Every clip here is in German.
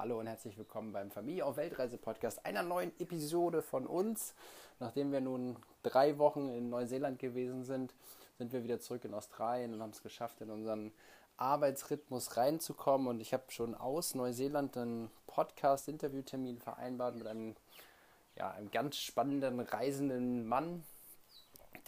Hallo und herzlich willkommen beim Familie auf Weltreise Podcast, einer neuen Episode von uns. Nachdem wir nun drei Wochen in Neuseeland gewesen sind, sind wir wieder zurück in Australien und haben es geschafft, in unseren Arbeitsrhythmus reinzukommen. Und ich habe schon aus Neuseeland einen Podcast-Interviewtermin vereinbart mit einem, ja, einem ganz spannenden reisenden Mann,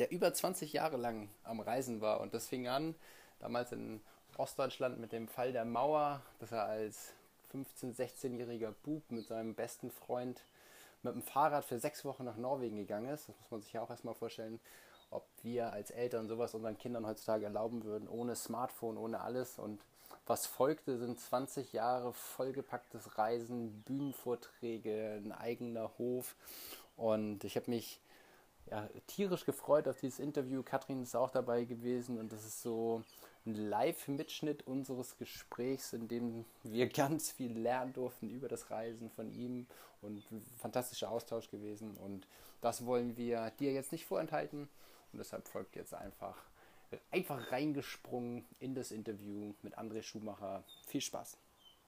der über 20 Jahre lang am Reisen war. Und das fing an, damals in Ostdeutschland mit dem Fall der Mauer, dass er als 15-, 16-jähriger Bub mit seinem besten Freund mit dem Fahrrad für sechs Wochen nach Norwegen gegangen ist. Das muss man sich ja auch erstmal vorstellen, ob wir als Eltern sowas unseren Kindern heutzutage erlauben würden, ohne Smartphone, ohne alles. Und was folgte, sind 20 Jahre vollgepacktes Reisen, Bühnenvorträge, ein eigener Hof. Und ich habe mich ja, tierisch gefreut auf dieses Interview. Katrin ist auch dabei gewesen und das ist so ein Live-Mitschnitt unseres Gesprächs, in dem wir ganz viel lernen durften über das Reisen von ihm und ein fantastischer Austausch gewesen. Und das wollen wir dir jetzt nicht vorenthalten und deshalb folgt jetzt einfach einfach reingesprungen in das Interview mit André Schumacher. Viel Spaß!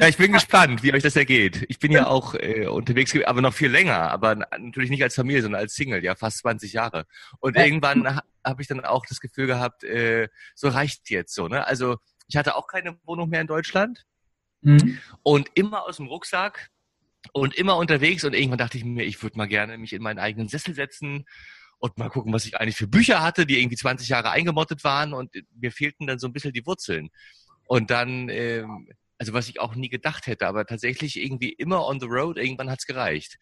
Ja, ich bin gespannt, wie euch das ergeht. Ich bin ja auch äh, unterwegs, aber noch viel länger, aber natürlich nicht als Familie, sondern als Single, ja, fast 20 Jahre. Und irgendwann ha habe ich dann auch das Gefühl gehabt, äh, so reicht jetzt so, ne? Also ich hatte auch keine Wohnung mehr in Deutschland mhm. und immer aus dem Rucksack und immer unterwegs und irgendwann dachte ich mir, ich würde mal gerne mich in meinen eigenen Sessel setzen und mal gucken, was ich eigentlich für Bücher hatte, die irgendwie 20 Jahre eingemottet waren und mir fehlten dann so ein bisschen die Wurzeln. Und dann ähm, also was ich auch nie gedacht hätte, aber tatsächlich irgendwie immer on the road, irgendwann hat's gereicht.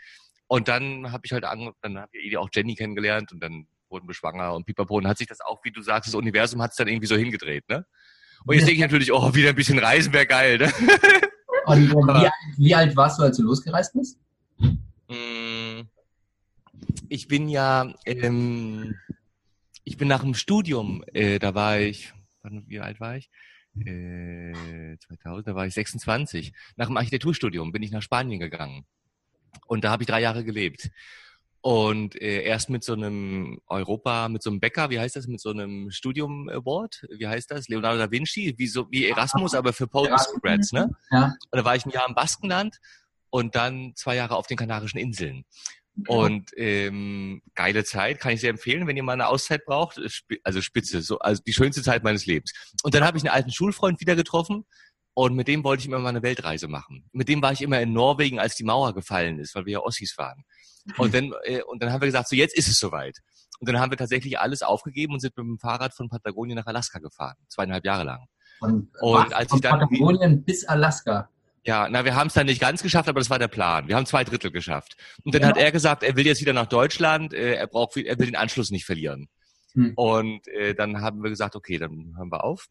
Und dann habe ich halt an, dann habe ich auch Jenny kennengelernt und dann wurden wir schwanger und pipapo und hat sich das auch, wie du sagst, das Universum hat's dann irgendwie so hingedreht, ne? Und jetzt denke ich natürlich, oh, wieder ein bisschen reisen wäre geil, ne? Und wie, wie, alt warst du, als du losgereist bist? Mm, ich bin ja, ähm, ich bin nach dem Studium, äh, da war ich, wie alt war ich? Äh, 2000, da war ich 26. Nach dem Architekturstudium bin ich nach Spanien gegangen. Und da habe ich drei Jahre gelebt. Und äh, erst mit so einem Europa, mit so einem Bäcker, wie heißt das, mit so einem Studium Award, wie heißt das? Leonardo da Vinci, wie so wie Erasmus, aber für Postgrads, ne? Ja. Und da war ich ein Jahr im Baskenland und dann zwei Jahre auf den Kanarischen Inseln. Und ähm, geile Zeit, kann ich sehr empfehlen, wenn ihr mal eine Auszeit braucht. Also spitze, so also die schönste Zeit meines Lebens. Und dann habe ich einen alten Schulfreund wieder getroffen und mit dem wollte ich immer mal eine Weltreise machen. Mit dem war ich immer in Norwegen, als die Mauer gefallen ist, weil wir ja Ossis waren. Und dann, äh, und dann haben wir gesagt, so jetzt ist es soweit. Und dann haben wir tatsächlich alles aufgegeben und sind mit dem Fahrrad von Patagonien nach Alaska gefahren, zweieinhalb Jahre lang. Und, und als ich dann Patagonien bis Alaska. Ja, na, wir haben es dann nicht ganz geschafft, aber das war der Plan. Wir haben zwei Drittel geschafft. Und dann ja. hat er gesagt, er will jetzt wieder nach Deutschland, äh, er braucht, er will den Anschluss nicht verlieren. Hm. Und äh, dann haben wir gesagt, okay, dann hören wir auf.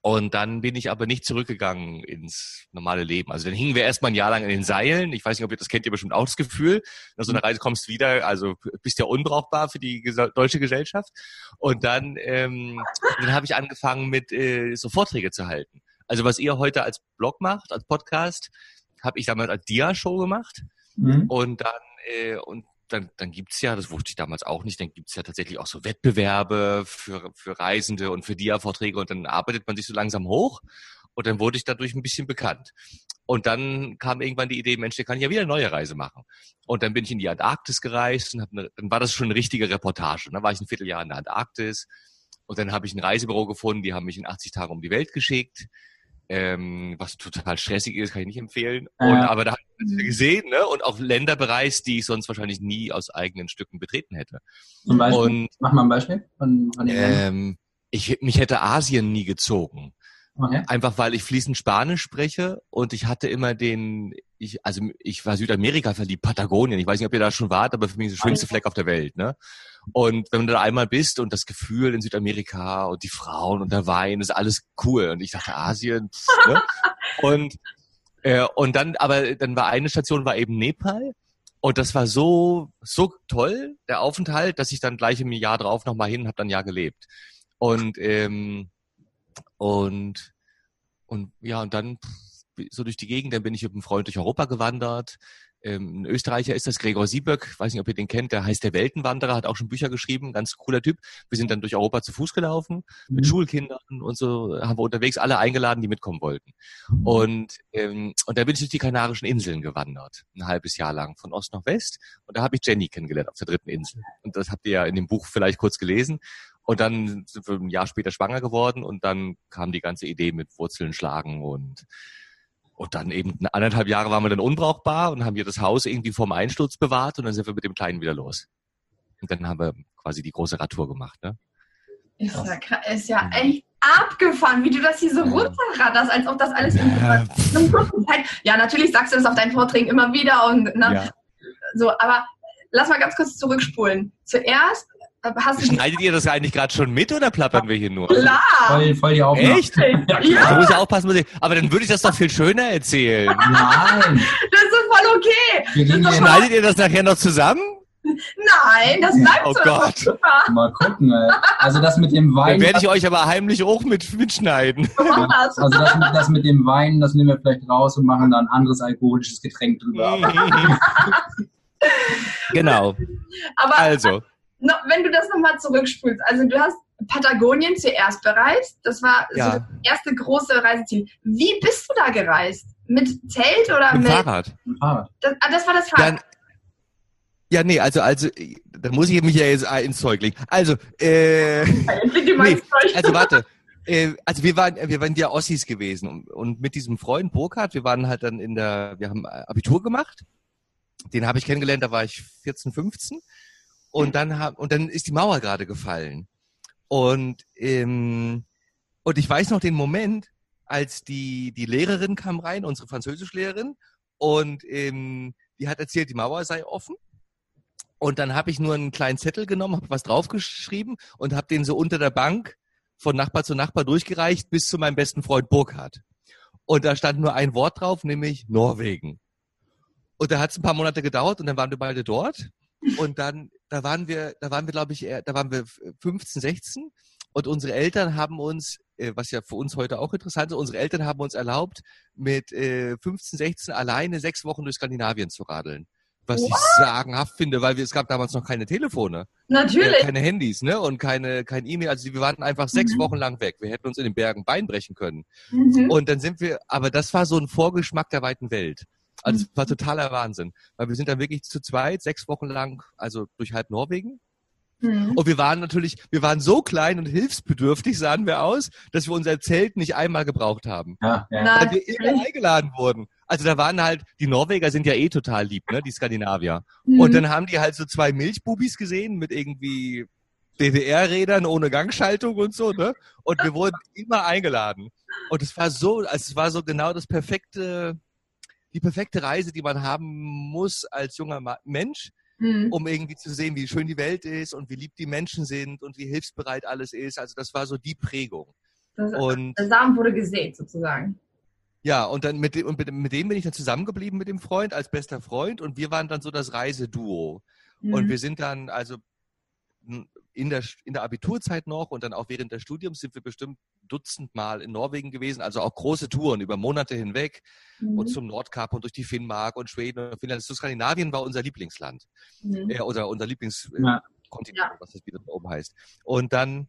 Und dann bin ich aber nicht zurückgegangen ins normale Leben. Also dann hingen wir erstmal ein Jahr lang in den Seilen. Ich weiß nicht, ob ihr das kennt, ihr bestimmt auch das Gefühl. Nach so einer Reise kommst du wieder, also bist ja unbrauchbar für die deutsche Gesellschaft. Und dann, ähm, dann habe ich angefangen mit äh, so Vorträge zu halten. Also was ihr heute als Blog macht, als Podcast, habe ich damals als Dia-Show gemacht. Mhm. Und dann, äh, und dann, dann gibt's ja, das wusste ich damals auch nicht, dann gibt's ja tatsächlich auch so Wettbewerbe für, für Reisende und für Dia-Vorträge und dann arbeitet man sich so langsam hoch und dann wurde ich dadurch ein bisschen bekannt. Und dann kam irgendwann die Idee, Mensch, der kann ja wieder eine neue Reise machen. Und dann bin ich in die Antarktis gereist und hab eine, dann war das schon eine richtige Reportage. Dann war ich ein Vierteljahr in der Antarktis und dann habe ich ein Reisebüro gefunden, die haben mich in 80 Tagen um die Welt geschickt ähm, was total stressig ist, kann ich nicht empfehlen. Und, ja. Aber da habe ich gesehen, ne? Und auch Länder bereist, die ich sonst wahrscheinlich nie aus eigenen Stücken betreten hätte. Zum Beispiel? Und, Mach mal ein Beispiel von, von ähm, ich, mich hätte Asien nie gezogen. Okay. Einfach weil ich fließend Spanisch spreche und ich hatte immer den, ich, also ich war Südamerika verliebt, Patagonien. Ich weiß nicht, ob ihr da schon wart, aber für mich ist der schönste Fleck auf der Welt, ne? Und wenn du da einmal bist und das Gefühl in Südamerika und die Frauen und der Wein, ist alles cool. Und ich dachte, Asien, pff, ne? Und, äh, und dann, aber dann war eine Station, war eben Nepal. Und das war so, so toll, der Aufenthalt, dass ich dann gleich im Jahr drauf nochmal hin und habe dann ein Jahr gelebt. Und, ähm, und, und ja, und dann so durch die Gegend, dann bin ich mit einem Freund durch Europa gewandert, ein Österreicher ist das, Gregor Sieböck, weiß nicht, ob ihr den kennt, der heißt der Weltenwanderer, hat auch schon Bücher geschrieben, ganz cooler Typ. Wir sind dann durch Europa zu Fuß gelaufen, mit mhm. Schulkindern und so, haben wir unterwegs alle eingeladen, die mitkommen wollten. Mhm. Und, ähm, und da bin ich durch die Kanarischen Inseln gewandert, ein halbes Jahr lang, von Ost nach West. Und da habe ich Jenny kennengelernt auf der dritten Insel. Und das habt ihr ja in dem Buch vielleicht kurz gelesen. Und dann sind wir ein Jahr später schwanger geworden und dann kam die ganze Idee mit Wurzeln schlagen und und dann eben anderthalb Jahre waren wir dann unbrauchbar und haben hier das Haus irgendwie vorm Einsturz bewahrt und dann sind wir mit dem Kleinen wieder los. Und dann haben wir quasi die große Radtour gemacht. Ne? Ist ja, ist ja echt abgefahren, wie du das hier so runterradderst, als ob das alles in ja. ja, natürlich sagst du das auf deinen Vorträgen immer wieder und ne, ja. so, aber lass mal ganz kurz zurückspulen. Zuerst Schneidet ihr das eigentlich gerade schon mit oder plappern wir hier nur? Klar. Voll, voll die Aufnahme. Echt? Ja, ja. muss ja aufpassen. Muss ich, aber dann würde ich das doch viel schöner erzählen. Nein. Das ist voll okay. Schneidet ihr das nachher noch zusammen? Nein, das bleibt oh so. Oh Gott. Mal gucken. Ey. Also das mit dem Wein. Dann werde ich euch aber heimlich auch mit, mitschneiden. Also das mit, das mit dem Wein, das nehmen wir vielleicht raus und machen dann ein anderes alkoholisches Getränk drüber. genau. Aber also no, wenn du das nochmal zurückspulst, also du hast Patagonien zuerst bereist, das war ja. so das erste große Reiseziel. Wie bist du da gereist? Mit Zelt oder mit, mit Fahrrad? Das, ah, das war das Fahrrad. Dann, ja, nee, also, also, da muss ich mich ja jetzt ins Zeug legen. Also, äh, nee, also warte. Äh, also wir waren, wir waren ja Ossis gewesen und, und mit diesem Freund Burkhardt, wir waren halt dann in der, wir haben Abitur gemacht. Den habe ich kennengelernt, da war ich 14, 15 und dann haben, und dann ist die Mauer gerade gefallen. Und, ähm, und ich weiß noch den Moment, als die, die Lehrerin kam rein, unsere Französischlehrerin, und ähm, die hat erzählt, die Mauer sei offen. Und dann habe ich nur einen kleinen Zettel genommen, habe was draufgeschrieben und habe den so unter der Bank von Nachbar zu Nachbar durchgereicht bis zu meinem besten Freund Burkhardt. Und da stand nur ein Wort drauf, nämlich Norwegen. Und da hat es ein paar Monate gedauert und dann waren wir beide dort. Und dann, da waren wir, da waren wir, glaube ich, da waren wir 15, 16 und unsere Eltern haben uns, äh, was ja für uns heute auch interessant ist, unsere Eltern haben uns erlaubt, mit 15, 16 alleine sechs Wochen durch Skandinavien zu radeln. Was What? ich sagenhaft finde, weil wir, es gab damals noch keine Telefone. Natürlich. Äh, keine Handys, ne? Und keine, kein E-Mail. Also wir waren einfach sechs mhm. Wochen lang weg. Wir hätten uns in den Bergen Bein brechen können. Mhm. Und dann sind wir, aber das war so ein Vorgeschmack der weiten Welt. Also es war mhm. totaler Wahnsinn, weil wir sind dann wirklich zu zweit, sechs Wochen lang, also durch halb Norwegen. Mhm. Und wir waren natürlich, wir waren so klein und hilfsbedürftig, sahen wir aus, dass wir unser Zelt nicht einmal gebraucht haben. Ja, ja. Weil wir immer eingeladen wurden. Also da waren halt, die Norweger sind ja eh total lieb, ne, die Skandinavier. Mhm. Und dann haben die halt so zwei Milchbubis gesehen mit irgendwie DDR-Rädern ohne Gangschaltung und so, ne? Und wir wurden immer eingeladen. Und es war so, also es war so genau das perfekte, die perfekte Reise, die man haben muss als junger Mensch, mhm. um irgendwie zu sehen, wie schön die Welt ist und wie lieb die Menschen sind und wie hilfsbereit alles ist. Also das war so die Prägung. Das, und, der Samen wurde gesät sozusagen. Ja, und dann mit dem, und mit dem bin ich dann zusammengeblieben mit dem Freund als bester Freund und wir waren dann so das Reiseduo. Mhm. Und wir sind dann, also in der, in der Abiturzeit noch und dann auch während des Studiums sind wir bestimmt dutzendmal in Norwegen gewesen, also auch große Touren über Monate hinweg mhm. und zum Nordkap und durch die Finnmark und Schweden und Finnland. Zu Skandinavien war unser Lieblingsland mhm. äh, oder unser Lieblingskontinent, äh, ja. was das wieder oben heißt. Und dann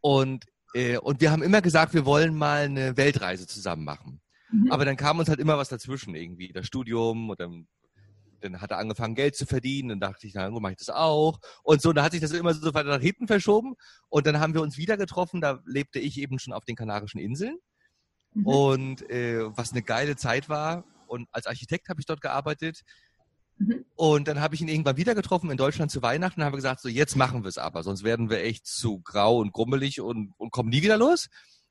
und äh, und wir haben immer gesagt, wir wollen mal eine Weltreise zusammen machen. Mhm. Aber dann kam uns halt immer was dazwischen irgendwie, das Studium oder dann hat er angefangen, Geld zu verdienen. Dann dachte ich, na, wo mache ich das auch? Und so, dann hat sich das immer so weiter nach hinten verschoben. Und dann haben wir uns wieder getroffen. Da lebte ich eben schon auf den Kanarischen Inseln. Mhm. Und äh, was eine geile Zeit war. Und als Architekt habe ich dort gearbeitet. Mhm. Und dann habe ich ihn irgendwann wieder getroffen in Deutschland zu Weihnachten und habe gesagt, so jetzt machen wir es aber, sonst werden wir echt zu grau und grummelig und, und kommen nie wieder los.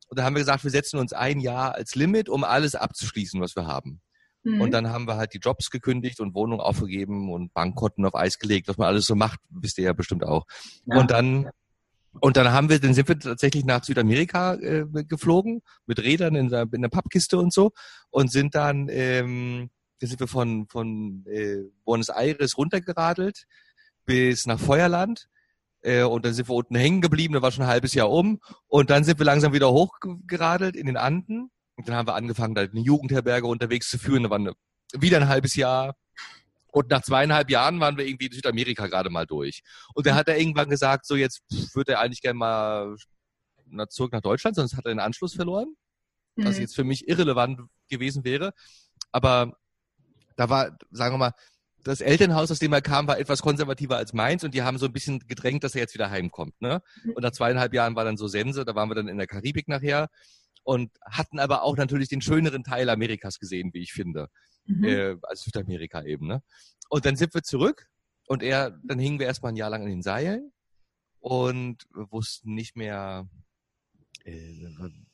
Und dann haben wir gesagt, wir setzen uns ein Jahr als Limit, um alles abzuschließen, was wir haben. Mhm. Und dann haben wir halt die Jobs gekündigt und Wohnungen aufgegeben und Bankkonten auf Eis gelegt, was man alles so macht, wisst ihr ja bestimmt auch. Ja. Und dann und dann haben wir, dann sind wir tatsächlich nach Südamerika äh, geflogen mit Rädern in der, in der Pappkiste und so und sind dann ähm, da sind wir von, von äh, Buenos Aires runtergeradelt bis nach Feuerland. Äh, und dann sind wir unten hängen geblieben, da war schon ein halbes Jahr um. Und dann sind wir langsam wieder hochgeradelt in den Anden. Und dann haben wir angefangen, da eine Jugendherberge unterwegs zu führen. Da waren wieder ein halbes Jahr. Und nach zweieinhalb Jahren waren wir irgendwie in Südamerika gerade mal durch. Und dann hat er irgendwann gesagt, so jetzt würde er eigentlich gerne mal zurück nach Deutschland, sonst hat er den Anschluss verloren. Mhm. Was jetzt für mich irrelevant gewesen wäre. Aber da war, sagen wir mal, das Elternhaus, aus dem er kam, war etwas konservativer als meins und die haben so ein bisschen gedrängt, dass er jetzt wieder heimkommt. Ne? Mhm. Und nach zweieinhalb Jahren war dann so Sense, da waren wir dann in der Karibik nachher und hatten aber auch natürlich den schöneren Teil Amerikas gesehen, wie ich finde. Mhm. Äh, also Südamerika eben. Ne? Und dann sind wir zurück und er, dann hingen wir erstmal ein Jahr lang in den Seilen und wussten nicht mehr, äh,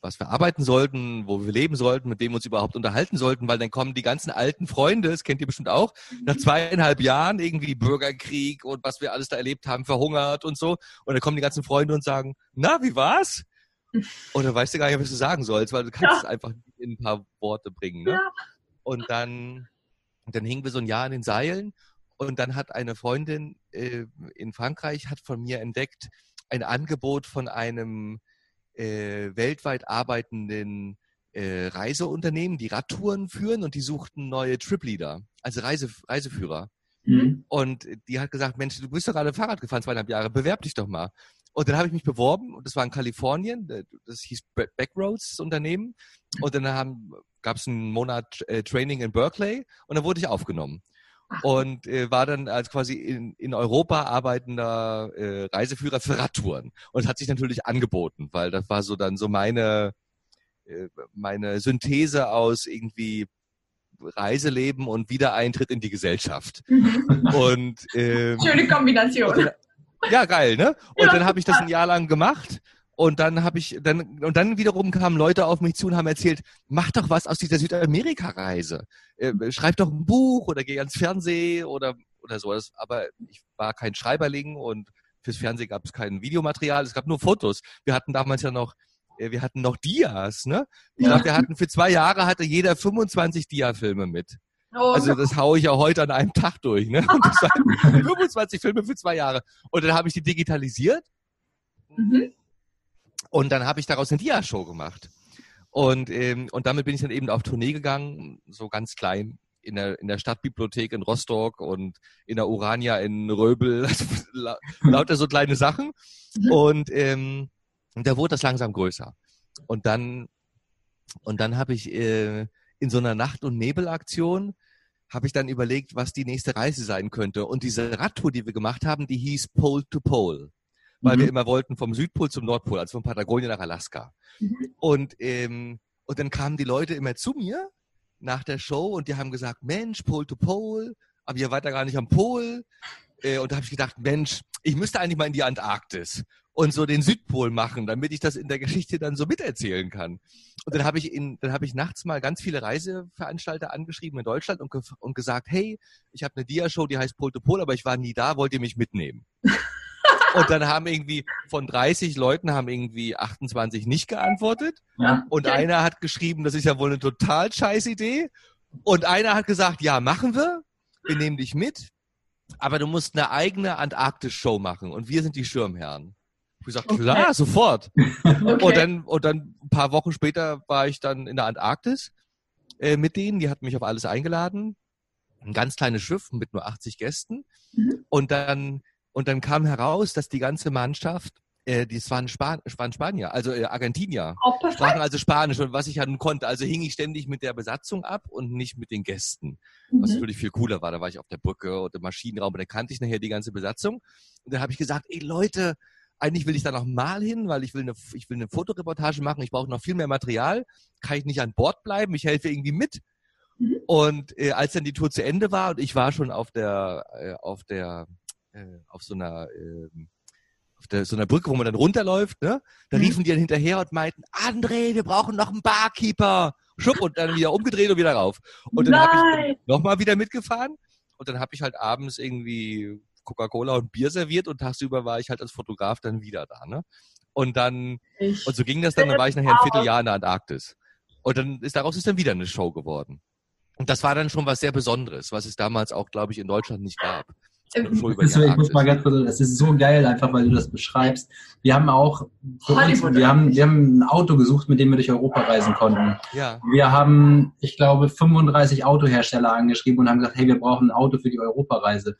was wir arbeiten sollten, wo wir leben sollten, mit wem wir uns überhaupt unterhalten sollten, weil dann kommen die ganzen alten Freunde, das kennt ihr bestimmt auch, nach zweieinhalb Jahren irgendwie Bürgerkrieg und was wir alles da erlebt haben, verhungert und so. Und dann kommen die ganzen Freunde und sagen, na, wie war's? Und dann weißt du gar nicht, was du sagen sollst, weil du kannst ja. es einfach in ein paar Worte bringen. Ne? Ja. Und dann, dann hingen wir so ein Jahr in den Seilen und dann hat eine Freundin äh, in Frankreich hat von mir entdeckt ein Angebot von einem äh, weltweit arbeitenden äh, Reiseunternehmen, die Radtouren führen und die suchten neue Tripleader, also Reise, Reiseführer. Mhm. Und die hat gesagt, Mensch, du bist doch gerade Fahrrad gefahren, zweieinhalb Jahre, bewerb dich doch mal. Und dann habe ich mich beworben und das war in Kalifornien, das hieß Backroads, das Unternehmen. Und dann gab es einen Monat äh, Training in Berkeley und dann wurde ich aufgenommen und äh, war dann als quasi in, in Europa arbeitender äh, Reiseführer für Radtouren. Und es hat sich natürlich angeboten, weil das war so dann so meine, äh, meine Synthese aus irgendwie Reiseleben und Wiedereintritt in die Gesellschaft. Mhm. und ähm, Schöne Kombination. Und, ja, geil, ne? Und ja, dann habe ich das ein Jahr lang gemacht und dann habe ich dann und dann wiederum kamen Leute auf mich zu und haben erzählt, mach doch was aus dieser Südamerika-Reise. Äh, schreib doch ein Buch oder geh ans Fernsehen oder oder sowas. Aber ich war kein Schreiberling und fürs Fernsehen gab es kein Videomaterial, es gab nur Fotos. Wir hatten damals ja noch äh, wir hatten noch Dias, ne? Ich ja. glaube, wir hatten für zwei Jahre hatte jeder 25 Dia-Filme mit. Oh, also das haue ich ja heute an einem Tag durch, ne? Und das waren 25 Filme für zwei Jahre. Und dann habe ich die digitalisiert. Mhm. Und dann habe ich daraus eine Dia-Show gemacht. Und, ähm, und damit bin ich dann eben auf Tournee gegangen, so ganz klein, in der, in der Stadtbibliothek in Rostock und in der Urania in Röbel, also lauter so kleine Sachen. Mhm. Und ähm, da wurde das langsam größer. Und dann, und dann habe ich äh, in so einer Nacht- und Nebelaktion habe ich dann überlegt, was die nächste Reise sein könnte. Und diese Radtour, die wir gemacht haben, die hieß Pole to Pole weil mhm. wir immer wollten vom Südpol zum Nordpol, also von Patagonien nach Alaska. Mhm. Und, ähm, und dann kamen die Leute immer zu mir nach der Show und die haben gesagt, Mensch, Pol to Pol, aber ihr weiter gar nicht am Pol. Äh, und da habe ich gedacht, Mensch, ich müsste eigentlich mal in die Antarktis und so den Südpol machen, damit ich das in der Geschichte dann so miterzählen kann. Und dann habe ich in, dann habe ich nachts mal ganz viele Reiseveranstalter angeschrieben in Deutschland und, ge und gesagt, hey, ich habe eine Dia-Show, die heißt Pol to Pol, aber ich war nie da, wollt ihr mich mitnehmen? Und dann haben irgendwie von 30 Leuten haben irgendwie 28 nicht geantwortet. Ja. Und einer hat geschrieben, das ist ja wohl eine total scheiß Idee. Und einer hat gesagt, ja, machen wir. Wir nehmen dich mit. Aber du musst eine eigene Antarktis-Show machen. Und wir sind die Schirmherren. Ich gesagt, okay. klar, sofort. Okay. Und dann, und dann ein paar Wochen später war ich dann in der Antarktis äh, mit denen. Die hatten mich auf alles eingeladen. Ein ganz kleines Schiff mit nur 80 Gästen. Mhm. Und dann und dann kam heraus, dass die ganze Mannschaft, äh, die waren, Span waren Spanier, also äh, Argentinier, oh, sprachen also Spanisch und was ich ja nun konnte. Also hing ich ständig mit der Besatzung ab und nicht mit den Gästen. Mhm. Was natürlich viel cooler war. Da war ich auf der Brücke oder im Maschinenraum und da kannte ich nachher die ganze Besatzung. Und dann habe ich gesagt, ey Leute, eigentlich will ich da noch mal hin, weil ich will eine, ich will eine Fotoreportage machen. Ich brauche noch viel mehr Material. Kann ich nicht an Bord bleiben? Ich helfe irgendwie mit. Mhm. Und äh, als dann die Tour zu Ende war und ich war schon auf der äh, auf der äh, auf so einer äh, auf der, so einer Brücke, wo man dann runterläuft, ne? Da mhm. riefen die dann hinterher und meinten, André, wir brauchen noch einen Barkeeper. Schupp und dann wieder umgedreht und wieder rauf. Und dann habe ich nochmal wieder mitgefahren und dann habe ich halt abends irgendwie Coca-Cola und Bier serviert und tagsüber war ich halt als Fotograf dann wieder da, ne? Und dann, ich und so ging das dann, dann war ich nachher ein Vierteljahr in der Antarktis. Und dann ist daraus ist dann wieder eine Show geworden. Und das war dann schon was sehr Besonderes, was es damals auch, glaube ich, in Deutschland nicht gab. Ähm, ich muss mal ganz kurz, es ist so geil, einfach weil du das beschreibst. Wir haben auch uns, wir haben, wir haben ein Auto gesucht, mit dem wir durch Europa reisen konnten. Ja. Wir haben, ich glaube, 35 Autohersteller angeschrieben und haben gesagt, hey, wir brauchen ein Auto für die Europareise.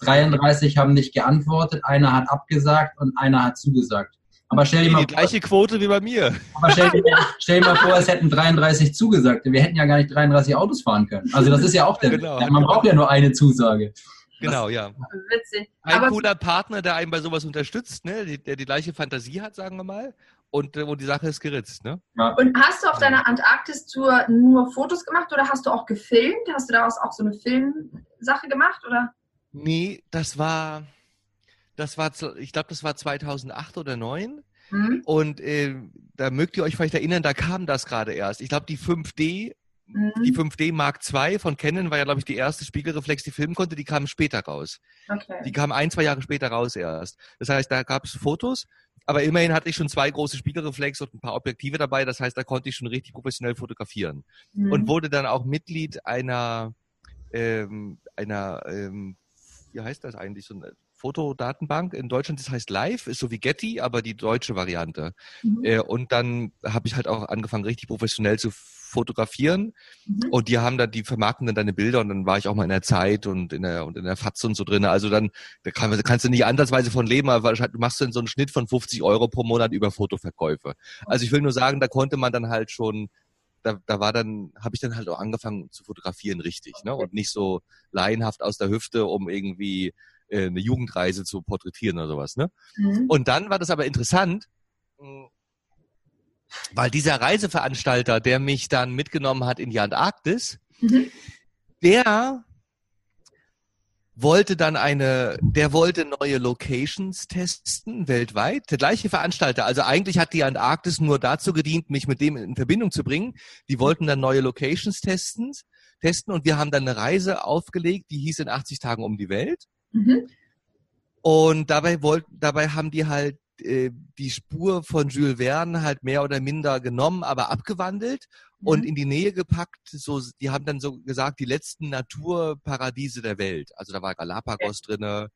33 haben nicht geantwortet, einer hat abgesagt und einer hat zugesagt. Aber stell dir mal die vor, gleiche Quote wie bei mir. Aber stell dir, stell dir mal vor, es hätten 33 zugesagt. Wir hätten ja gar nicht 33 Autos fahren können. Also das ist ja auch der. Genau. Man braucht ja nur eine Zusage. Genau, ja. Witzig. Ein Aber cooler Partner, der einen bei sowas unterstützt, ne? der die gleiche Fantasie hat, sagen wir mal. Und äh, wo die Sache ist geritzt. Ne? Ja. Und hast du auf deiner Antarktis-Tour nur Fotos gemacht oder hast du auch gefilmt? Hast du daraus auch so eine Filmsache gemacht? Oder? Nee, das war, das war, ich glaube, das war 2008 oder 2009. Mhm. Und äh, da mögt ihr euch vielleicht erinnern, da kam das gerade erst. Ich glaube, die 5D Mhm. Die 5D Mark II von Canon war ja, glaube ich, die erste Spiegelreflex, die filmen konnte, die kam später raus. Okay. Die kam ein, zwei Jahre später raus erst. Das heißt, da gab es Fotos, aber immerhin hatte ich schon zwei große Spiegelreflex und ein paar Objektive dabei. Das heißt, da konnte ich schon richtig professionell fotografieren. Mhm. Und wurde dann auch Mitglied einer, ähm, einer, ähm, wie heißt das eigentlich, so eine Fotodatenbank in Deutschland, das heißt Live, ist so wie Getty, aber die deutsche Variante. Mhm. Äh, und dann habe ich halt auch angefangen, richtig professionell zu fotografieren. Mhm. Und die haben dann, die vermarkten dann deine Bilder und dann war ich auch mal in der Zeit und in der und in der FATS und so drin. Also dann da kann, kannst du nicht ansatzweise von leben, aber du machst dann so einen Schnitt von 50 Euro pro Monat über Fotoverkäufe. Also ich will nur sagen, da konnte man dann halt schon da, da war dann, habe ich dann halt auch angefangen zu fotografieren richtig, ne? Und nicht so laienhaft aus der Hüfte, um irgendwie äh, eine Jugendreise zu porträtieren oder sowas. Ne? Mhm. Und dann war das aber interessant, weil dieser Reiseveranstalter, der mich dann mitgenommen hat in die Antarktis, mhm. der wollte dann eine, der wollte neue Locations testen weltweit. Der gleiche Veranstalter. Also eigentlich hat die Antarktis nur dazu gedient, mich mit dem in Verbindung zu bringen. Die wollten dann neue Locations testen, testen und wir haben dann eine Reise aufgelegt, die hieß in 80 Tagen um die Welt. Mhm. Und dabei wollten, dabei haben die halt äh, die Spur von Jules Verne halt mehr oder minder genommen, aber abgewandelt. Und in die Nähe gepackt. So, die haben dann so gesagt, die letzten Naturparadiese der Welt. Also da war Galapagos okay. drinne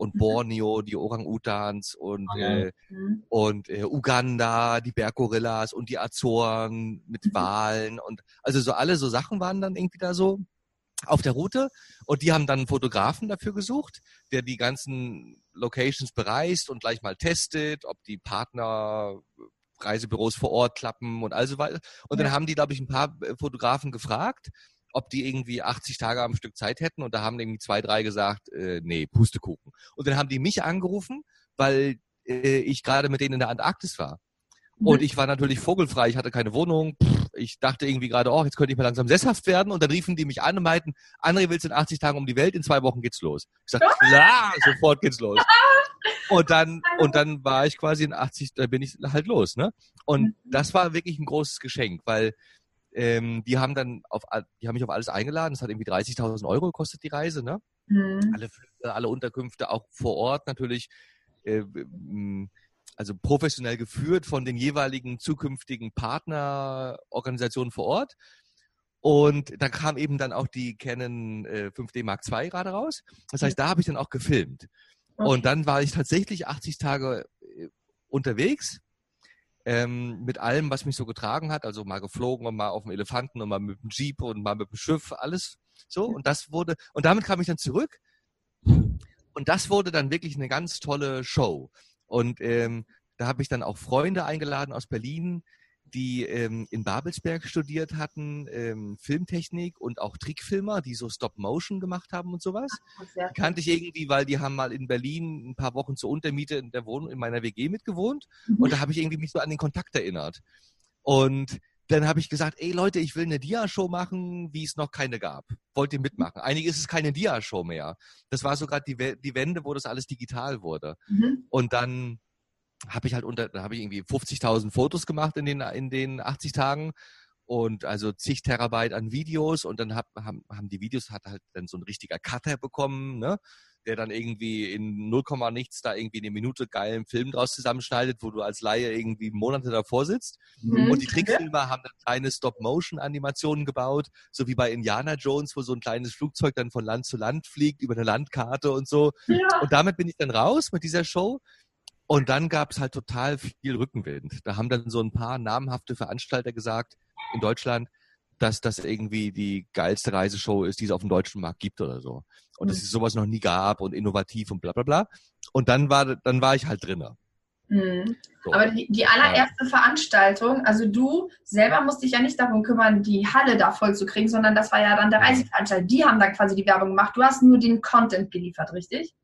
und mhm. Borneo, die Orang-Utans und, okay. äh, mhm. und äh, Uganda, die Berggorillas und die Azoren mit mhm. Walen und also so alle so Sachen waren dann irgendwie da so auf der Route und die haben dann einen Fotografen dafür gesucht, der die ganzen Locations bereist und gleich mal testet, ob die Partner Reisebüros vor Ort klappen und also weiter. Und ja. dann haben die, glaube ich, ein paar äh, Fotografen gefragt, ob die irgendwie 80 Tage am Stück Zeit hätten und da haben irgendwie zwei, drei gesagt, äh, nee, Pustekuchen. Und dann haben die mich angerufen, weil äh, ich gerade mit denen in der Antarktis war. Und ich war natürlich vogelfrei, ich hatte keine Wohnung. Ich dachte irgendwie gerade, oh, jetzt könnte ich mal langsam sesshaft werden. Und dann riefen die mich an und meinten, André, willst du in 80 Tagen um die Welt? In zwei Wochen geht's los. Ich sagte, klar, sofort geht's los. Und dann, und dann war ich quasi in 80, da bin ich halt los, ne? Und mhm. das war wirklich ein großes Geschenk, weil ähm, die haben dann auf, die haben mich auf alles eingeladen. Das hat irgendwie 30.000 Euro gekostet, die Reise, ne? Mhm. Alle Flüge, alle Unterkünfte, auch vor Ort natürlich. Äh, also professionell geführt von den jeweiligen zukünftigen Partnerorganisationen vor Ort. Und da kam eben dann auch die Canon äh, 5D Mark II gerade raus. Das heißt, da habe ich dann auch gefilmt. Und dann war ich tatsächlich 80 Tage äh, unterwegs ähm, mit allem, was mich so getragen hat. Also mal geflogen und mal auf dem Elefanten und mal mit dem Jeep und mal mit dem Schiff, alles so. Und das wurde, und damit kam ich dann zurück. Und das wurde dann wirklich eine ganz tolle Show. Und ähm, da habe ich dann auch Freunde eingeladen aus Berlin, die ähm, in Babelsberg studiert hatten, ähm, Filmtechnik und auch Trickfilmer, die so Stop-Motion gemacht haben und sowas. Ach, kannte ich irgendwie, weil die haben mal in Berlin ein paar Wochen zur Untermiete in der Wohnung in meiner WG mitgewohnt mhm. und da habe ich irgendwie mich so an den Kontakt erinnert. Und dann habe ich gesagt, ey Leute, ich will eine Dia-Show machen, wie es noch keine gab. Wollt ihr mitmachen? Eigentlich ist es keine Dia-Show mehr. Das war sogar die, die Wende, wo das alles digital wurde. Mhm. Und dann habe ich halt unter, da habe ich irgendwie 50.000 Fotos gemacht in den, in den 80 Tagen und also zig Terabyte an Videos und dann hab, haben, haben die Videos hat halt dann so ein richtiger Cutter bekommen, ne? der dann irgendwie in 0, nichts da irgendwie eine Minute geilen Film draus zusammenschneidet, wo du als Laie irgendwie Monate davor sitzt. Mhm. Und die Trickfilmer haben dann kleine Stop-Motion-Animationen gebaut, so wie bei Indiana Jones, wo so ein kleines Flugzeug dann von Land zu Land fliegt, über eine Landkarte und so. Ja. Und damit bin ich dann raus mit dieser Show. Und dann gab es halt total viel Rückenwind. Da haben dann so ein paar namhafte Veranstalter gesagt in Deutschland, dass das irgendwie die geilste Reiseshow ist, die es auf dem deutschen Markt gibt oder so. Und mhm. dass es sowas noch nie gab und innovativ und bla bla bla. Und dann war, dann war ich halt drinne. Mhm. So. Aber die, die, allererste ja. Veranstaltung, also du selber musst dich ja nicht darum kümmern, die Halle da voll zu kriegen, sondern das war ja dann der Reiseveranstalter. Die haben dann quasi die Werbung gemacht. Du hast nur den Content geliefert, richtig?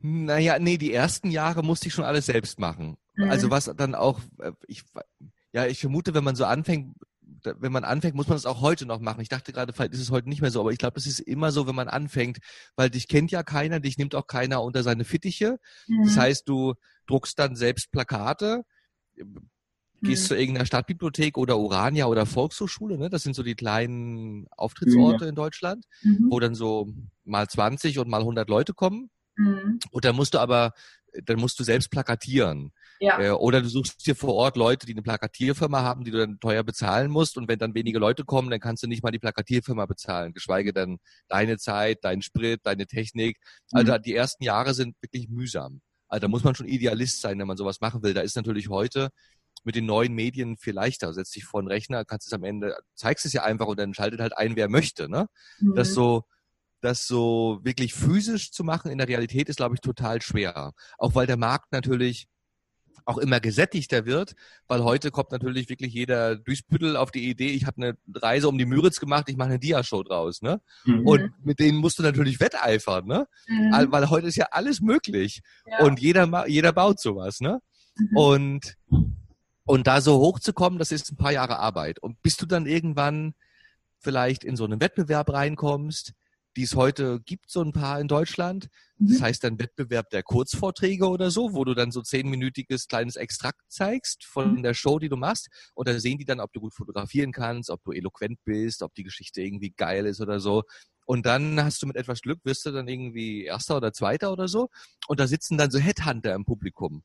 Naja, nee, die ersten Jahre musste ich schon alles selbst machen. Mhm. Also was dann auch, äh, ich, ja, ich vermute, wenn man so anfängt, wenn man anfängt, muss man das auch heute noch machen. Ich dachte gerade, vielleicht ist es heute nicht mehr so, aber ich glaube, es ist immer so, wenn man anfängt, weil dich kennt ja keiner, dich nimmt auch keiner unter seine Fittiche. Mhm. Das heißt, du druckst dann selbst Plakate, gehst mhm. zu irgendeiner Stadtbibliothek oder Urania oder Volkshochschule, ne? das sind so die kleinen Auftrittsorte ja. in Deutschland, mhm. wo dann so mal 20 und mal 100 Leute kommen. Mhm. Und dann musst du aber, dann musst du selbst plakatieren. Ja. Äh, oder du suchst dir vor Ort Leute, die eine Plakatierfirma haben, die du dann teuer bezahlen musst. Und wenn dann wenige Leute kommen, dann kannst du nicht mal die Plakatierfirma bezahlen, geschweige denn deine Zeit, dein Sprit, deine Technik. Also mhm. die ersten Jahre sind wirklich mühsam. Also da muss man schon Idealist sein, wenn man sowas machen will. Da ist natürlich heute mit den neuen Medien viel leichter. Setz dich vor einen Rechner, kannst es am Ende, zeigst es ja einfach und dann schaltet halt ein, wer möchte. Ne? Mhm. Das so, das so wirklich physisch zu machen in der Realität ist, glaube ich, total schwer. Auch weil der Markt natürlich auch immer gesättigter wird, weil heute kommt natürlich wirklich jeder Duisbüttel auf die Idee, ich habe eine Reise um die Müritz gemacht, ich mache eine Dia-Show draus, ne? Mhm. Und mit denen musst du natürlich wetteifern, ne? Mhm. Weil heute ist ja alles möglich ja. und jeder jeder baut sowas, ne? Mhm. Und und da so hochzukommen, das ist ein paar Jahre Arbeit. Und bis du dann irgendwann vielleicht in so einen Wettbewerb reinkommst, die es heute gibt, so ein paar in Deutschland. Das mhm. heißt dann Wettbewerb der Kurzvorträge oder so, wo du dann so zehnminütiges kleines Extrakt zeigst von mhm. der Show, die du machst. Und da sehen die dann, ob du gut fotografieren kannst, ob du eloquent bist, ob die Geschichte irgendwie geil ist oder so. Und dann hast du mit etwas Glück, wirst du dann irgendwie Erster oder Zweiter oder so. Und da sitzen dann so Headhunter im Publikum,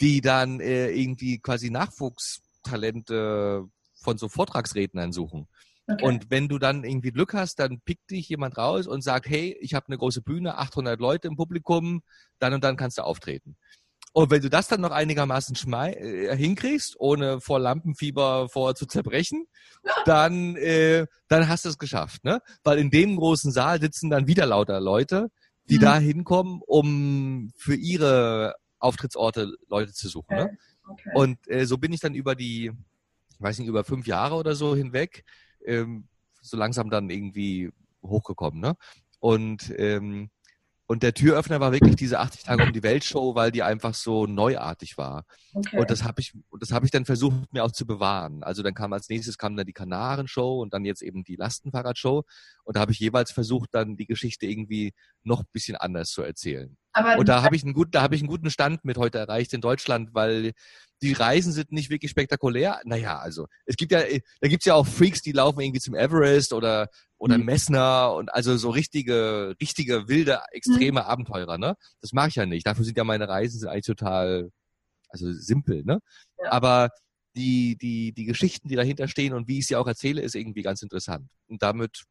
die dann äh, irgendwie quasi Nachwuchstalente von so Vortragsrednern suchen. Okay. Und wenn du dann irgendwie Glück hast, dann pickt dich jemand raus und sagt, hey, ich habe eine große Bühne, 800 Leute im Publikum, dann und dann kannst du auftreten. Und wenn du das dann noch einigermaßen äh, hinkriegst, ohne vor Lampenfieber vorher zu zerbrechen, dann, äh, dann hast du es geschafft. Ne? Weil in dem großen Saal sitzen dann wieder lauter Leute, die mhm. da hinkommen, um für ihre Auftrittsorte Leute zu suchen. Ne? Okay. Ne? Okay. Und äh, so bin ich dann über die, ich weiß nicht, über fünf Jahre oder so hinweg ähm, so langsam dann irgendwie hochgekommen. Ne? Und, ähm, und der Türöffner war wirklich diese 80 Tage um die Welt Show, weil die einfach so neuartig war. Okay. Und das habe ich, das habe ich dann versucht mir auch zu bewahren. Also dann kam als nächstes kam dann die Kanaren Show und dann jetzt eben die Lastenfahrrad Show. Und da habe ich jeweils versucht, dann die Geschichte irgendwie noch ein bisschen anders zu erzählen. Aber und da habe ich einen guten, da habe ich einen guten Stand mit heute erreicht in Deutschland, weil die Reisen sind nicht wirklich spektakulär. Naja, also es gibt ja, da gibt's ja auch Freaks, die laufen irgendwie zum Everest oder oder mhm. Messner und also so richtige, richtige wilde, extreme mhm. Abenteurer, ne? Das mache ich ja nicht. Dafür sind ja meine Reisen sind eigentlich total, also simpel, ne? Ja. Aber die, die, die Geschichten, die dahinter stehen und wie ich sie auch erzähle, ist irgendwie ganz interessant. Und damit